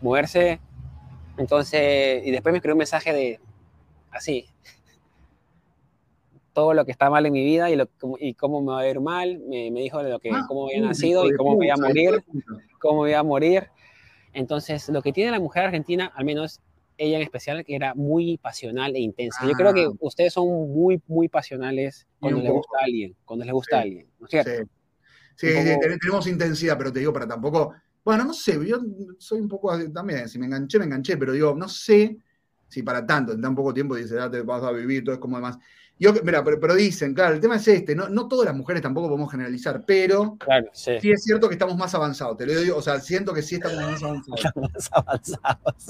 moverse. Entonces, y después me escribió un mensaje de, así, todo lo que está mal en mi vida y, lo, y cómo me va a ir mal. Me, me dijo de lo que, ah, cómo había nacido y cómo me iba a morir, cómo me iba a morir. Entonces, lo que tiene la mujer argentina, al menos ella en especial, que era muy pasional e intensa. Yo creo que ah. ustedes son muy, muy pasionales cuando les gusta a alguien, cuando les gusta a alguien, ¿no es cierto? Sí, tenemos intensidad, pero te digo, para tampoco... Bueno, no sé, yo soy un poco también, si me enganché, me enganché, pero digo, no sé si para tanto, en tan poco tiempo dice, ya te vas a vivir, todo es como demás. Yo, mira, pero, dicen, claro, el tema es este, no, no todas las mujeres tampoco podemos generalizar, pero sí. es cierto que estamos más avanzados, te lo digo, o sea, siento que sí estamos más avanzados. más avanzados.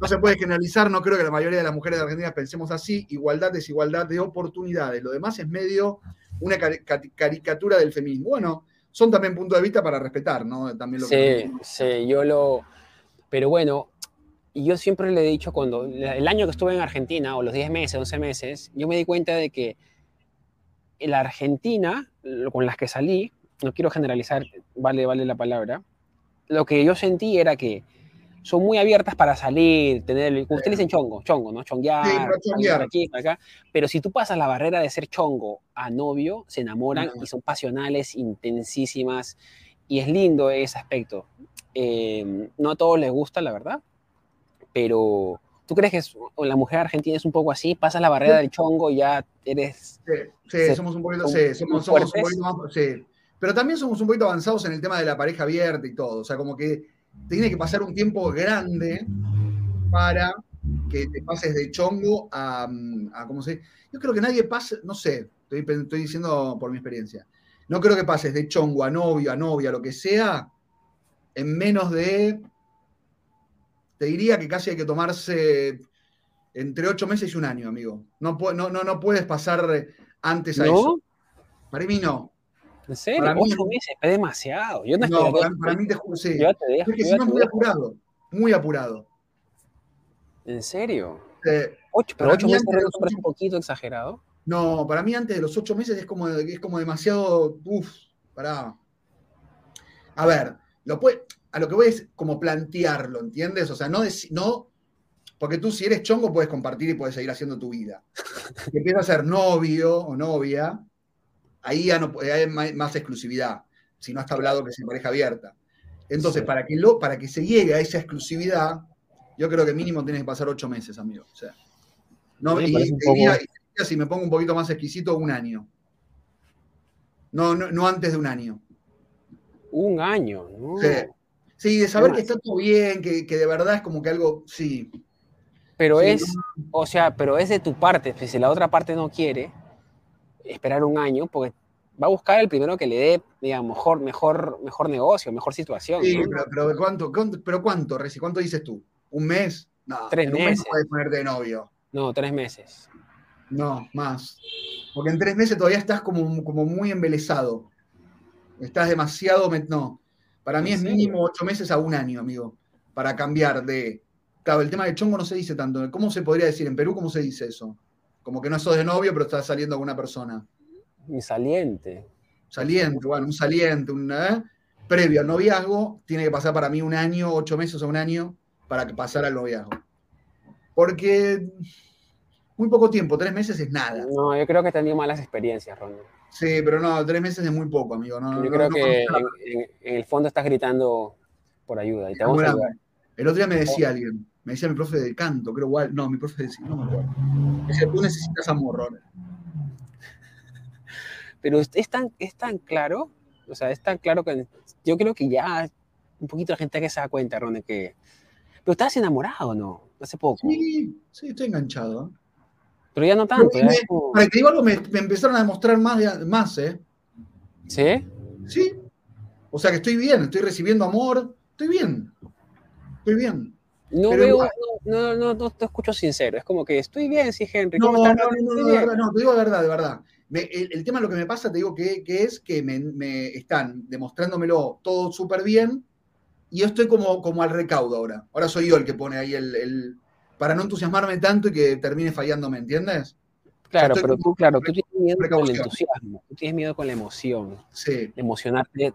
No se puede generalizar, no creo que la mayoría de las mujeres de Argentina pensemos así, igualdad, desigualdad de oportunidades, lo demás es medio una caricatura del feminismo. Bueno, son también puntos de vista para respetar, ¿no? También lo sí, sí, yo lo... Pero bueno, y yo siempre le he dicho, cuando el año que estuve en Argentina, o los 10 meses, 11 meses, yo me di cuenta de que la Argentina, con las que salí, no quiero generalizar, vale, vale la palabra, lo que yo sentí era que son muy abiertas para salir, tener, el, ustedes dicen chongo, chongo, ¿no? Chonguear, sí, aquí, acá. Pero si tú pasas la barrera de ser chongo a novio, se enamoran y son pasionales, intensísimas, y es lindo ese aspecto. Eh, no a todos les gusta, la verdad, pero ¿tú crees que la mujer argentina es un poco así? Pasas la barrera del chongo y ya eres... Sí, somos un poquito, sí, somos, un poquito más, sí. Pero también somos un poquito avanzados en el tema de la pareja abierta y todo. O sea, como que tiene que pasar un tiempo grande para que te pases de chongo a, a ¿cómo se Yo creo que nadie pasa, no sé, estoy, estoy diciendo por mi experiencia. No creo que pases de chongo a novio, a novia, lo que sea, en menos de te diría que casi hay que tomarse entre ocho meses y un año, amigo. No, no, no, no puedes pasar antes a eso. Para mí no. ¿En serio? ocho meses es demasiado. Yo no, para, mí te juro, sí. Yo te dejo, es que si no es muy apurado. Muy apurado. ¿En serio? ocho, pero ocho meses es un poquito exagerado. No, para mí antes de los ocho meses es como, es como demasiado. Uf, para. A ver, lo puede, a lo que voy es como plantearlo, ¿entiendes? O sea, no, no porque tú si eres chongo puedes compartir y puedes seguir haciendo tu vida. Si empiezas a ser novio o novia, ahí ya no, hay más exclusividad, si no está hablado que es en pareja abierta. Entonces, para, que lo, para que se llegue a esa exclusividad, yo creo que mínimo tienes que pasar ocho meses, amigo. O sea, no, y, si me pongo un poquito más exquisito, un año. No, no, no antes de un año. Un año, ¿no? Sí. Sí, de saber que está todo bien, que, de verdad es como que algo, sí. Pero es, o sea, pero es de tu parte, si la otra parte no quiere, esperar un año, porque va a buscar el primero que le dé, digamos, mejor, mejor, mejor negocio, mejor situación. Sí, pero, ¿cuánto, pero cuánto, Reci? ¿Cuánto dices tú? ¿Un mes? No, tres meses. Un puedes ponerte de novio. No, tres meses. No, más. Porque en tres meses todavía estás como, como muy embelesado. Estás demasiado. No. Para mí es mínimo ocho meses a un año, amigo, para cambiar de... Claro, el tema del chongo no se dice tanto. ¿Cómo se podría decir en Perú? ¿Cómo se dice eso? Como que no sos de novio, pero estás saliendo con una persona. Un saliente. Saliente, bueno, un saliente, un, ¿eh? previo al noviazgo, tiene que pasar para mí un año, ocho meses a un año, para que pasara al noviazgo. Porque muy poco tiempo, tres meses es nada. No, yo creo que he tenido malas experiencias, Ron. Sí, pero no, tres meses es muy poco, amigo. Yo creo que en, el fondo estás gritando por ayuda y te vamos a. El otro día me decía alguien, me decía mi profe de canto, creo igual, no, mi profe de no me acuerdo. Decía, tú necesitas amor, Ron. Pero es tan, es tan claro, o sea, es tan claro que yo creo que ya un poquito la gente que se da cuenta, Ron, que... Pero estás enamorado, ¿no? Hace poco. Sí, sí, estoy enganchado. Pero ya no tanto. Me, Para que te digo algo, me, empezaron a demostrar más, más, ¿eh? ¿Sí? Sí. O sea que estoy bien, estoy recibiendo amor, estoy bien. Estoy bien. No veo, no, no, no, te escucho sincero. Es como que estoy bien, sí, Henry. no, no, no, no, de verdad, no, te digo de verdad, de verdad. el, tema, lo que me pasa, te digo que, es que me, están demostrándomelo todo súper bien y yo estoy como, como al recaudo ahora. Ahora soy yo el que pone ahí el, para no entusiasmarme tanto y que termine fallando, ¿me entiendes? Claro, pero tú, claro, tú tienes miedo con el entusiasmo, tú tienes miedo con la emoción. Sí. Emocionarte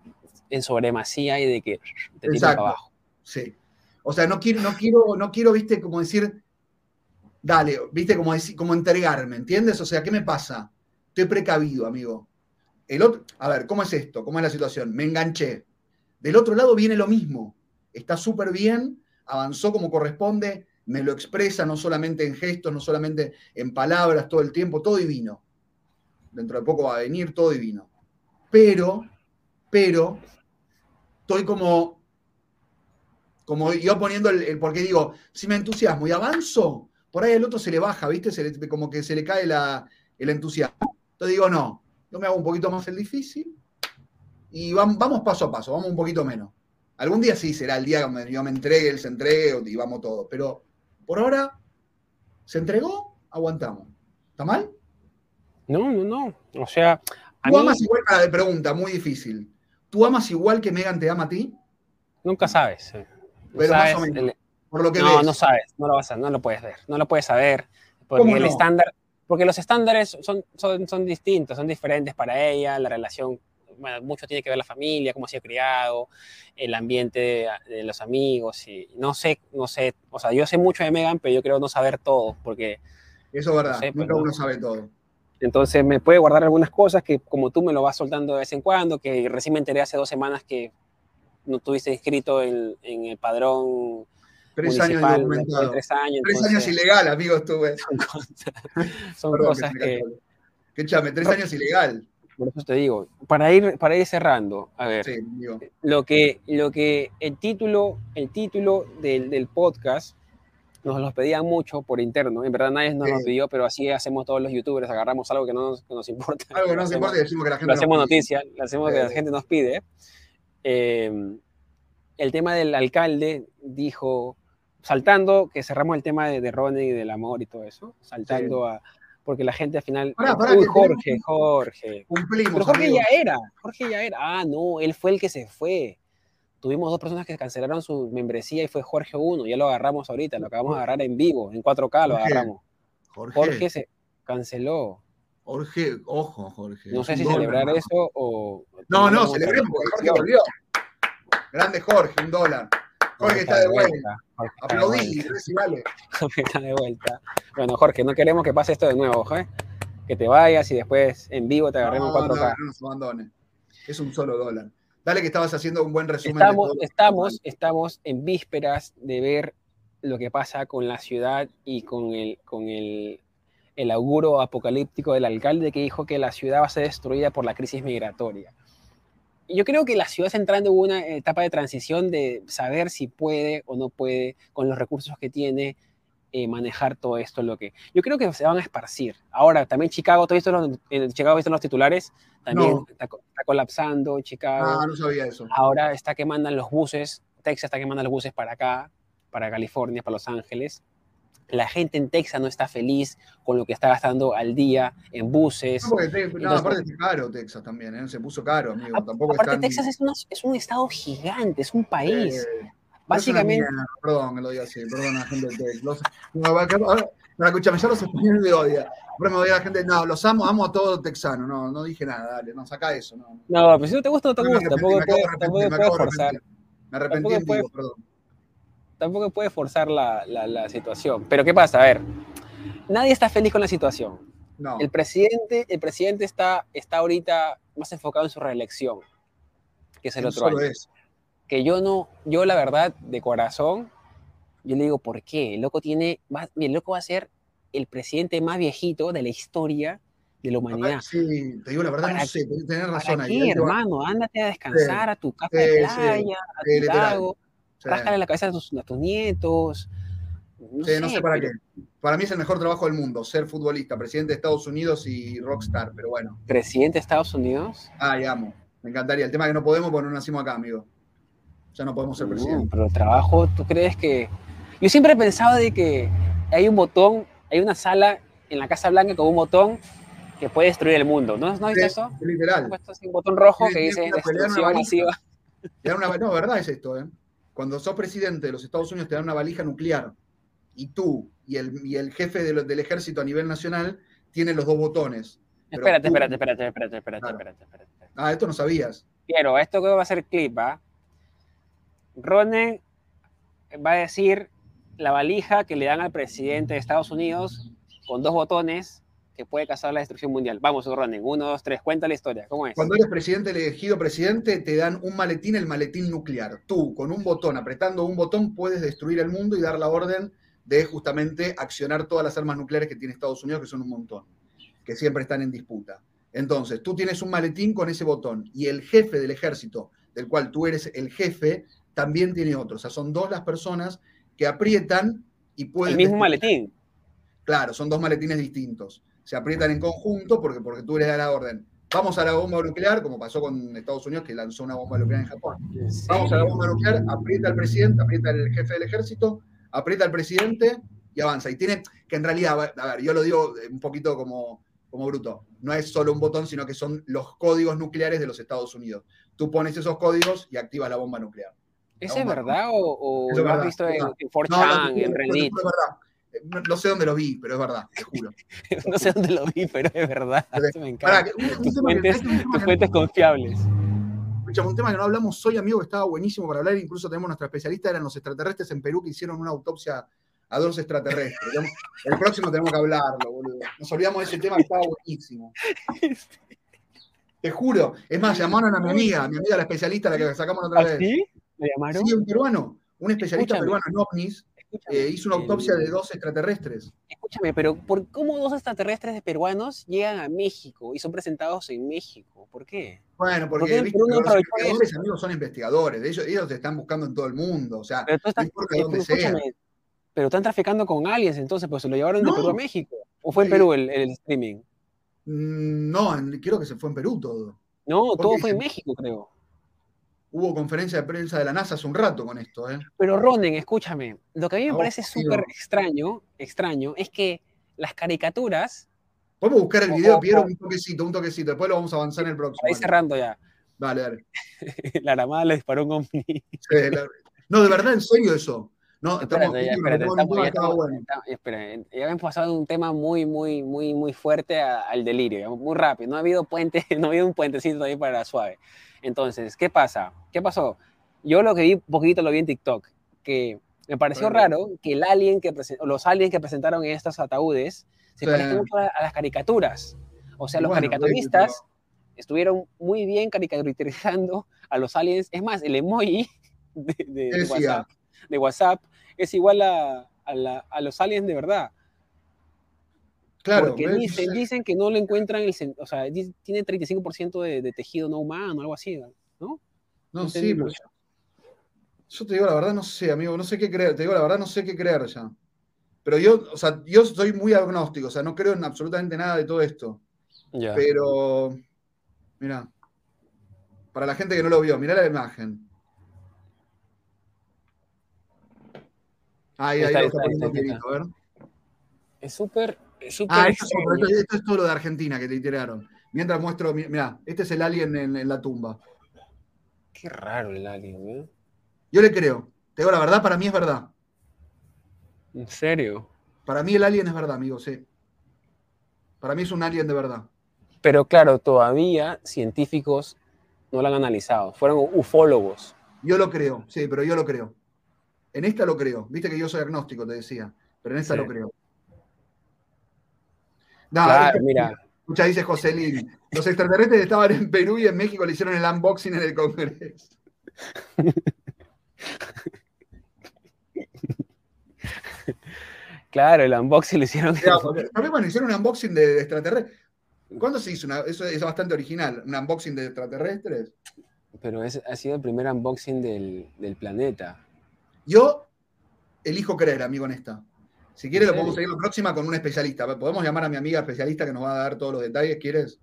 en sobremasía y de que te para abajo. Sí. O sea, no quiero, no quiero, no quiero, viste, como decir, dale, viste, como, decir, como entregarme, ¿entiendes? O sea, ¿qué me pasa? Estoy precavido, amigo. El otro, a ver, ¿cómo es esto? ¿Cómo es la situación? Me enganché. Del otro lado viene lo mismo. Está súper bien, avanzó como corresponde, me lo expresa no solamente en gestos, no solamente en palabras, todo el tiempo, todo divino. Dentro de poco va a venir todo divino. Pero, pero, estoy como, como yo poniendo el, porque digo, si me entusiasmo y avanzo, por ahí al otro se le baja, ¿viste? como que se le cae el entusiasmo. Entonces digo, no, yo me hago un poquito más el difícil y vamos, vamos paso a paso, vamos un poquito menos. Algún día sí será el día que yo me entregue, él se entregue y vamos todos, pero por ahora, ¿se entregó? Aguantamos. ¿Está mal? No, no, no. O sea. ¿Tú amas igual? Ah, pregunta, muy difícil. ¿Tú amas igual que Megan te ama a ti? Nunca sabes. Pero más o menos. Por lo que no, no sabes, no lo vas a, no lo puedes ver, no lo puedes saber. Porque el estándar, porque los estándares son, son, son distintos, son diferentes para ella, la relación bueno, mucho tiene que ver la familia, cómo se ha criado, el ambiente de, los amigos, y no sé, no sé, o sea, yo sé mucho de Megan, pero yo creo no saber todo, porque... Eso es verdad, nunca uno sabe todo. Entonces me puede guardar algunas cosas que como tú me lo vas soltando de vez en cuando, que recién me enteré hace dos semanas que no tuviste inscrito en, el padrón Tres años documentado. Tres años, tres años ilegal, amigo, estuve. Son cosas, que... que... tres años ilegal. Por eso te digo, para ir, para ir cerrando, a ver, lo, que, lo que el título, el título del, del, podcast nos lo pedían mucho por interno, en verdad nadie nos lo pidió, pero así hacemos todos los youtubers, agarramos algo que no nos, que nos importa. Algo que no nos importa y decimos que la gente Lo hacemos noticia, lo hacemos que la gente nos pide. Eh, el tema del alcalde dijo, saltando, que cerramos el tema de, de Ronnie y del amor y todo eso, saltando a porque la gente al final. Uy, Jorge, Jorge. Cumplimos. Pero Jorge ya era, Jorge ya era. Ah, no, él fue el que se fue. Tuvimos dos personas que cancelaron su membresía y fue Jorge 1, ya lo agarramos ahorita, lo acabamos de agarrar en vivo, en 4K lo agarramos. Jorge. Jorge se canceló. Jorge, ojo, Jorge. No sé si celebrar eso o. No, no, celebremos porque Jorge volvió. Grande Jorge, un dólar. Jorge está de vuelta. Aplaudí, vale. Jorge está de vuelta. Bueno, Jorge, no queremos que pase esto de nuevo, ¿eh? Que te vayas y después en vivo te agarremos 4K. No, no nos abandones. Es un solo dólar. Dale que estabas haciendo un buen resumen. Estamos, estamos, estamos en vísperas de ver lo que pasa con la ciudad y con el, con el, el auguro apocalíptico del alcalde que dijo que la ciudad va a ser destruida por la crisis migratoria yo creo que la ciudad está entrando en una etapa de transición de saber si puede o no puede, con los recursos que tiene, eh, manejar todo esto. Lo que yo creo que se van a esparcir. Ahora, también Chicago, ¿tú visto los, en Chicago visto los titulares? También está, colapsando Chicago. Ah, no sabía eso. Ahora está que mandan los buses, Texas está que mandan los buses para acá, para California, para Los Ángeles la gente en Texas no está feliz con lo que está gastando al día en buses. No, porque no, aparte es caro Texas también, ¿eh? se puso caro, amigo. Tampoco aparte Texas es, es, un estado gigante, es un país. Básicamente. perdón, me lo digo así, perdón a la gente de Texas. No, escúchame, ya los españoles me odian. Me odia la gente, no, los amo, amo a todo texano, no, no dije nada, dale, no, saca eso. No, no pero si no te gusta, no te gusta, tampoco, puedes forzar. Me arrepentí en vivo, perdón tampoco puede forzar la, la, situación. Pero ¿qué pasa? A ver, nadie está feliz con la situación. No. El presidente, el presidente está, está ahorita más enfocado en su reelección, que es el otro año. Que yo no, yo la verdad, de corazón, yo le digo, ¿por qué? El loco tiene, más, el loco va a ser el presidente más viejito de la historia de la humanidad. Sí, te digo la verdad, no sé, tenés razón ahí. Qué, hermano, ándate a descansar a tu casa de playa, a tu lago Rájale la cabeza a tus, nietos. No, sé, no sé para qué. Para mí es el mejor trabajo del mundo, ser futbolista, presidente de Estados Unidos y rockstar, pero bueno. ¿Presidente de Estados Unidos? Ay, amo. Me encantaría. El tema es que no podemos porque no nacimos acá, amigo. Ya no podemos ser presidente. pero trabajo, ¿tú crees que...? Yo siempre he pensado de que hay un botón, hay una sala en la Casa Blanca con un botón que puede destruir el mundo. ¿No, ¿No visto eso? Literal. Un botón rojo que dice destrucción masiva. no, verdad es esto, ¿eh? Cuando sos presidente de los Estados Unidos te dan una valija nuclear y tú y el, y el jefe del ejército a nivel nacional tienen los dos botones. Espérate, espérate, espérate, espérate, espérate, espérate, espérate, Ah, esto no sabías. Quiero, esto que va a ser clip, ¿ah? Ronen va a decir la valija que le dan al presidente de Estados Unidos con dos botones que puede causar la destrucción mundial. Vamos, Ronen, uno, dos, tres, cuenta la historia, ¿cómo es? Cuando eres presidente elegido presidente, te dan un maletín, el maletín nuclear. Tú, con un botón, apretando un botón, puedes destruir el mundo y dar la orden de justamente accionar todas las armas nucleares que tiene Estados Unidos, que son un montón, que siempre están en disputa. Entonces, tú tienes un maletín con ese botón y el jefe del ejército, del cual tú eres el jefe, también tiene otro. O sea, son dos las personas que aprietan y pueden... El mismo maletín. Claro, son dos maletines distintos se aprietan en conjunto porque, porque tú le das la orden. Vamos a la bomba nuclear, como pasó con Estados Unidos, que lanzó una bomba nuclear en Japón. Vamos a la bomba nuclear, aprieta el presidente, aprieta el jefe del ejército, aprieta el presidente y avanza. Y tiene que en realidad, a ver, yo lo digo un poquito como, como bruto, no es solo un botón, sino que son los códigos nucleares de los Estados Unidos. Tú pones esos códigos y activas la bomba nuclear. ¿Es verdad o, lo has visto en, en 4chan, en Reddit? Es verdad. No, sé dónde lo vi, pero es verdad, te juro. no sé dónde lo vi, pero es verdad. me encanta. tus, fuentes, confiables. Escuchamos un tema que no hablamos hoy, amigo, que estaba buenísimo para hablar. Incluso tenemos nuestra especialista, eran los extraterrestres en Perú que hicieron una autopsia a dos extraterrestres. El próximo tenemos que hablarlo, boludo. Nos olvidamos de ese tema que estaba buenísimo. Te juro. Es más, llamaron a mi amiga, mi amiga la especialista, la que sacamos otra ¿Ah, vez. ¿Sí? ¿Le llamaron? Sí, un peruano. Un especialista peruano en ovnis eh, hizo una autopsia de dos extraterrestres. Escúchame, pero ¿por cómo dos extraterrestres peruanos llegan a México y son presentados en México? ¿Por qué? Bueno, porque los investigadores, amigos, son investigadores. Ellos, ellos te están buscando en todo el mundo. O sea, pero no importa dónde sea. Pero están traficando con aliens, entonces, pues se lo llevaron de Perú a México. ¿O fue en Perú el, el streaming? Mm, no, creo que se fue en Perú todo. No, todo fue en México, creo. Hubo conferencia de prensa de la NASA hace un rato con esto. ¿eh? Pero Ronen, escúchame, lo que a mí me ah, parece súper extraño, extraño, es que las caricaturas... Podemos buscar el video, Piero, un toquecito, un toquecito, después lo vamos a avanzar en el próximo. Ahí cerrando ya. Dale, dale. la Aramada le disparó un ovni. No, de verdad, en serio eso. No, estamos, ya, ya, hemos pasado de un tema muy, muy, muy, muy fuerte al delirio, muy rápido. No ha habido puente, no ha habido un puentecito ahí para la suave. Entonces, ¿qué pasa? ¿Qué pasó? Yo lo que vi un poquito lo vi en TikTok, que me pareció raro que el alien que los aliens que presentaron en estos ataúdes se parecen mucho a, las caricaturas. O sea, los caricaturistas estuvieron muy bien caricaturizando a los aliens. Es más, el emoji de, WhatsApp, de WhatsApp, es igual a, a, los aliens de verdad. Claro. Porque dicen, dicen, que no lo encuentran, el, o sea, tiene 35% de, de, tejido no humano, algo así, ¿no? No, sí, pero yo, te digo la verdad, no sé, amigo, no sé qué creer, te digo la verdad, no sé qué creer ya. Pero yo, o sea, yo soy muy agnóstico, o sea, no creo en absolutamente nada de todo esto. Pero, mira, para la gente que no lo vio, mira la imagen. Ahí, ahí lo está poniendo a ver. Es súper ah, esto es, todo lo de Argentina que te tiraron. Mientras muestro, mira, este es el alien en, la tumba. Qué raro el alien, ¿eh? Yo le creo. Te digo la verdad, para mí es verdad. ¿En serio? Para mí el alien es verdad, amigo, sí. Para mí es un alien de verdad. Pero claro, todavía científicos no lo han analizado. Fueron ufólogos. Yo lo creo, sí, pero yo lo creo. En esta lo creo. Viste que yo soy agnóstico, te decía. Pero en esta lo creo. No, claro, mira. Escucha, dice José Lin. Los extraterrestres estaban en Perú y en México le hicieron el unboxing en el Congreso. Claro, el unboxing le hicieron. También bueno, hicieron un unboxing de, extraterrestres. ¿Cuándo se hizo? Una, eso es bastante original, un unboxing de extraterrestres. Pero es, ha sido el primer unboxing del, del planeta. Yo elijo creer, amigo, en esta. Si quieres, lo podemos seguir la próxima con un especialista. Podemos llamar a mi amiga especialista que nos va a dar todos los detalles, ¿quieres?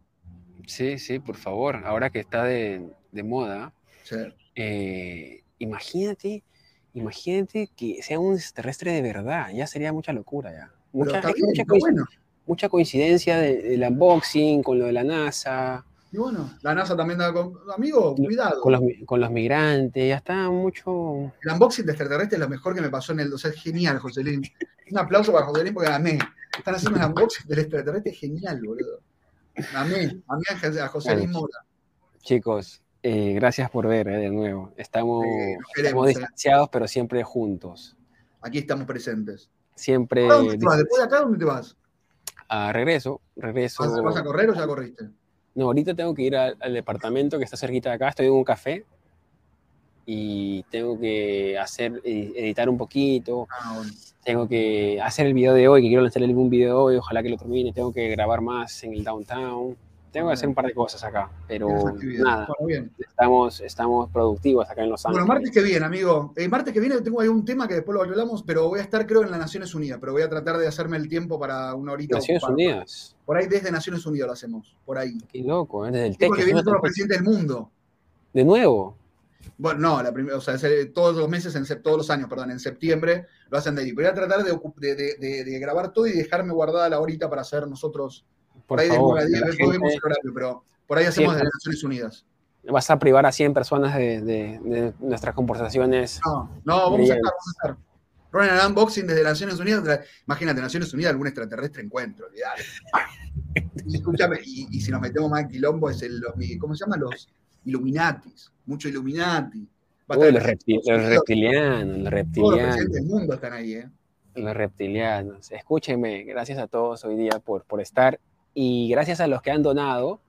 Sí, sí, por favor. Ahora que está de, moda, Sí. eh, imagínate, imagínate que sea un extraterrestre de verdad. Ya sería mucha locura ya. Mucha, bien, mucha, está coinc- bueno. mucha coincidencia de- del unboxing con lo de la NASA, Y bueno, la NASA también da con... Amigo, cuidado. con los, con los migrantes. Ya está mucho. El unboxing de extraterrestre es lo mejor que me pasó en el... O sea, es genial, Joselín. Un aplauso para Joselín porque amé. Están haciendo un unboxing del extraterrestre genial, boludo. Amé, amé a Joselín Bueno, Mora. Chicos, eh, gracias por ver eh, de nuevo. Estamos, eh. distanciados, pero siempre juntos. Aquí estamos presentes. Siempre ¿A dónde te vas? ¿Después de acá dónde te vas? Ah, regreso, regreso. ¿Vas, vas a correr o ya corriste? No, ahorita tengo que ir al, al departamento que está cerquita de acá. Estoy en un café y tengo que hacer, eh, editar un poquito. Ah, bueno. Tengo que hacer el video de hoy, que quiero lanzar algún video hoy. Ojalá que lo termine. Tengo que grabar más en el downtown. Tengo que hacer un par de cosas acá, pero nada, Bueno, bien. estamos, estamos productivos acá en Los Bueno, Ángeles. martes que viene, amigo. El martes que viene tengo ahí un tema que después lo hablamos, pero voy a estar, creo, en las Naciones Unidas. Pero voy a tratar de hacerme el tiempo para una horita. Naciones. Unidas. Por ahí desde Naciones Unidas lo hacemos. Por ahí. Qué loco, ¿eh? desde el Sí, porque es viene todo el presidente del mundo. De nuevo. Bueno, no, la primera, o sea, todos los meses, en, todos los años, perdón, en septiembre lo hacen de ahí. Voy a tratar de, ocup- de, de- de- de grabar todo y dejarme guardada la horita para hacer nosotros. Por ahí de favor, 9 a 10, la después vemos gente- el horario, pero por ahí hacemos desde Naciones Unidas. vas a privar a 100 personas de, de- de nuestras conversaciones. No, no, vamos a estar, vamos a estar. Ronan unboxing desde Naciones Unidas. Imagínate, Naciones Unidas, algún extraterrestre encuentro, olvidate. Y escúchame, y, y si nos metemos más en quilombo, es el, los, ¿cómo se llaman? Los Illuminatis. Mucho Illuminati. Uy, los, el repti- presidente- los reptilianos, los Todos los reptilianos, presidentes del mundo están ahí, ¿eh? los reptilianos. Escúchenme, gracias a todos hoy día por, por estar y gracias a los que han donado.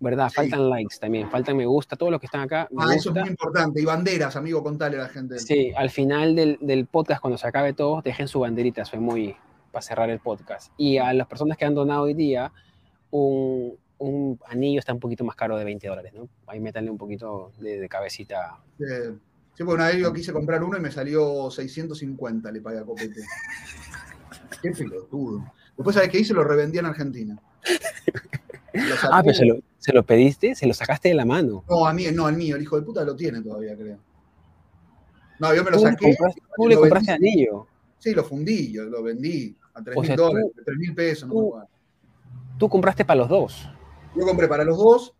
¿Verdad? Sí. Faltan likes también, faltan me gusta, todos los que están acá. Me Ah, eso es muy importante. Y banderas, amigo, contale a la gente. Sí, al final del, del podcast, cuando se acabe todo, dejen su banderita, soy muy para cerrar el podcast. Y a las personas que han donado hoy día, un, un anillo está un poquito más caro de 20 dólares, ¿no? Ahí métanle un poquito de, de cabecita. Sí, porque una vez yo quise comprar uno y me salió 650, le pagué a Copete. Qué pelotudo. Después, ¿sabes qué hice? Lo revendí en Argentina. Ah, pero se lo, se lo pediste, se lo sacaste de la mano. No, a mí, no, al mío, el hijo de puta lo tiene todavía, creo. No, yo me lo ¿Tú le saqué. compraste, tú le compraste vendí. anillo? Sí, lo fundí, yo lo vendí a 3 O mil dólares, 3 mil pesos, no me tú- acuerdo. Tú compraste para los dos. Yo compré para los dos,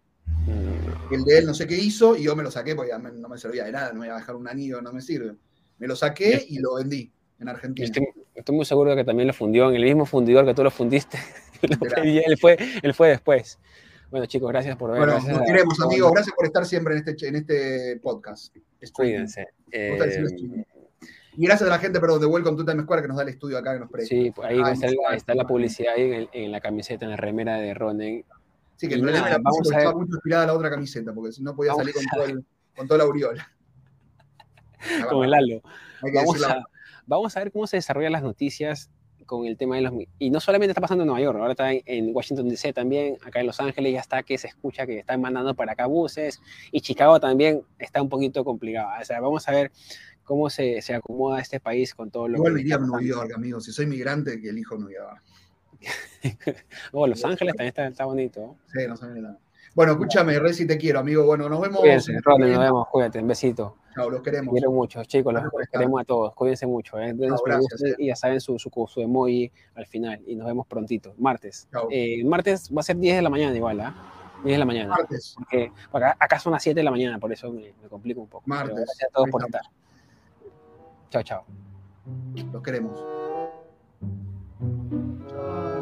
Mm, el de él no sé qué hizo, y yo me lo saqué porque ya me- no me servía de nada, no me iba a dejar un anillo, no me sirve. Me lo saqué y lo vendí en Argentina. Estoy, estoy muy seguro de que también lo fundió en el mismo fundidor que tú lo fundiste. Lo Será. pedí, él, fue, él fue después. Bueno, chicos, gracias por ver. Bueno, gracias nos a- queremos, a- amigos. Gracias por estar siempre en este, en este podcast. Cuídense. Gusta decir Eh. Y gracias a la gente, perdón, de Welcome to Time Square que nos da el estudio acá que nos presta. Sí, pues ahí Ah, está, la publicidad ahí en, en la camiseta, en la remera de Ronen. Sí, que el problema nada, vamos a ver. estaba mucho inspirada la otra camiseta, porque si no podía salir con a todo, el, con todo el aureola. La Con el halo. hay que Vamos decirla. a, vamos a ver cómo se desarrollan las noticias con el tema de los... Y no solamente está pasando en Nueva York, ahora está en, Washington DC también, acá en Los Ángeles ya está que se escucha que están mandando para acá buses, y Chicago también está un poquito complicado. O sea, vamos a ver cómo se, se acomoda este país con todo lo Igual que me iría a Nueva. York, amigo. Si soy migrante, que elijo Nueva York. Oh, Los Ángeles también está, está bonito. Sí, no sé nada. Bueno, escúchame, Reci, te quiero, amigo. Bueno, nos vemos. Cuídense, nos vemos, cuídate, un besito. Chao, los queremos. quiero mucho, chicos, los, queremos a todos. Cuídense mucho, ¿eh? Chao, gracias, y ya saben su, su, su emoji al final. Y nos vemos prontito, martes. Eh, martes va a ser 10 de la mañana igual, ¿ah? 10 de la mañana. Martes. Porque acá, acá son las 7 de la mañana, por eso me, me complico un poco. Pero Martes. gracias a todos por estar. Chao, chao. Los queremos. Chao.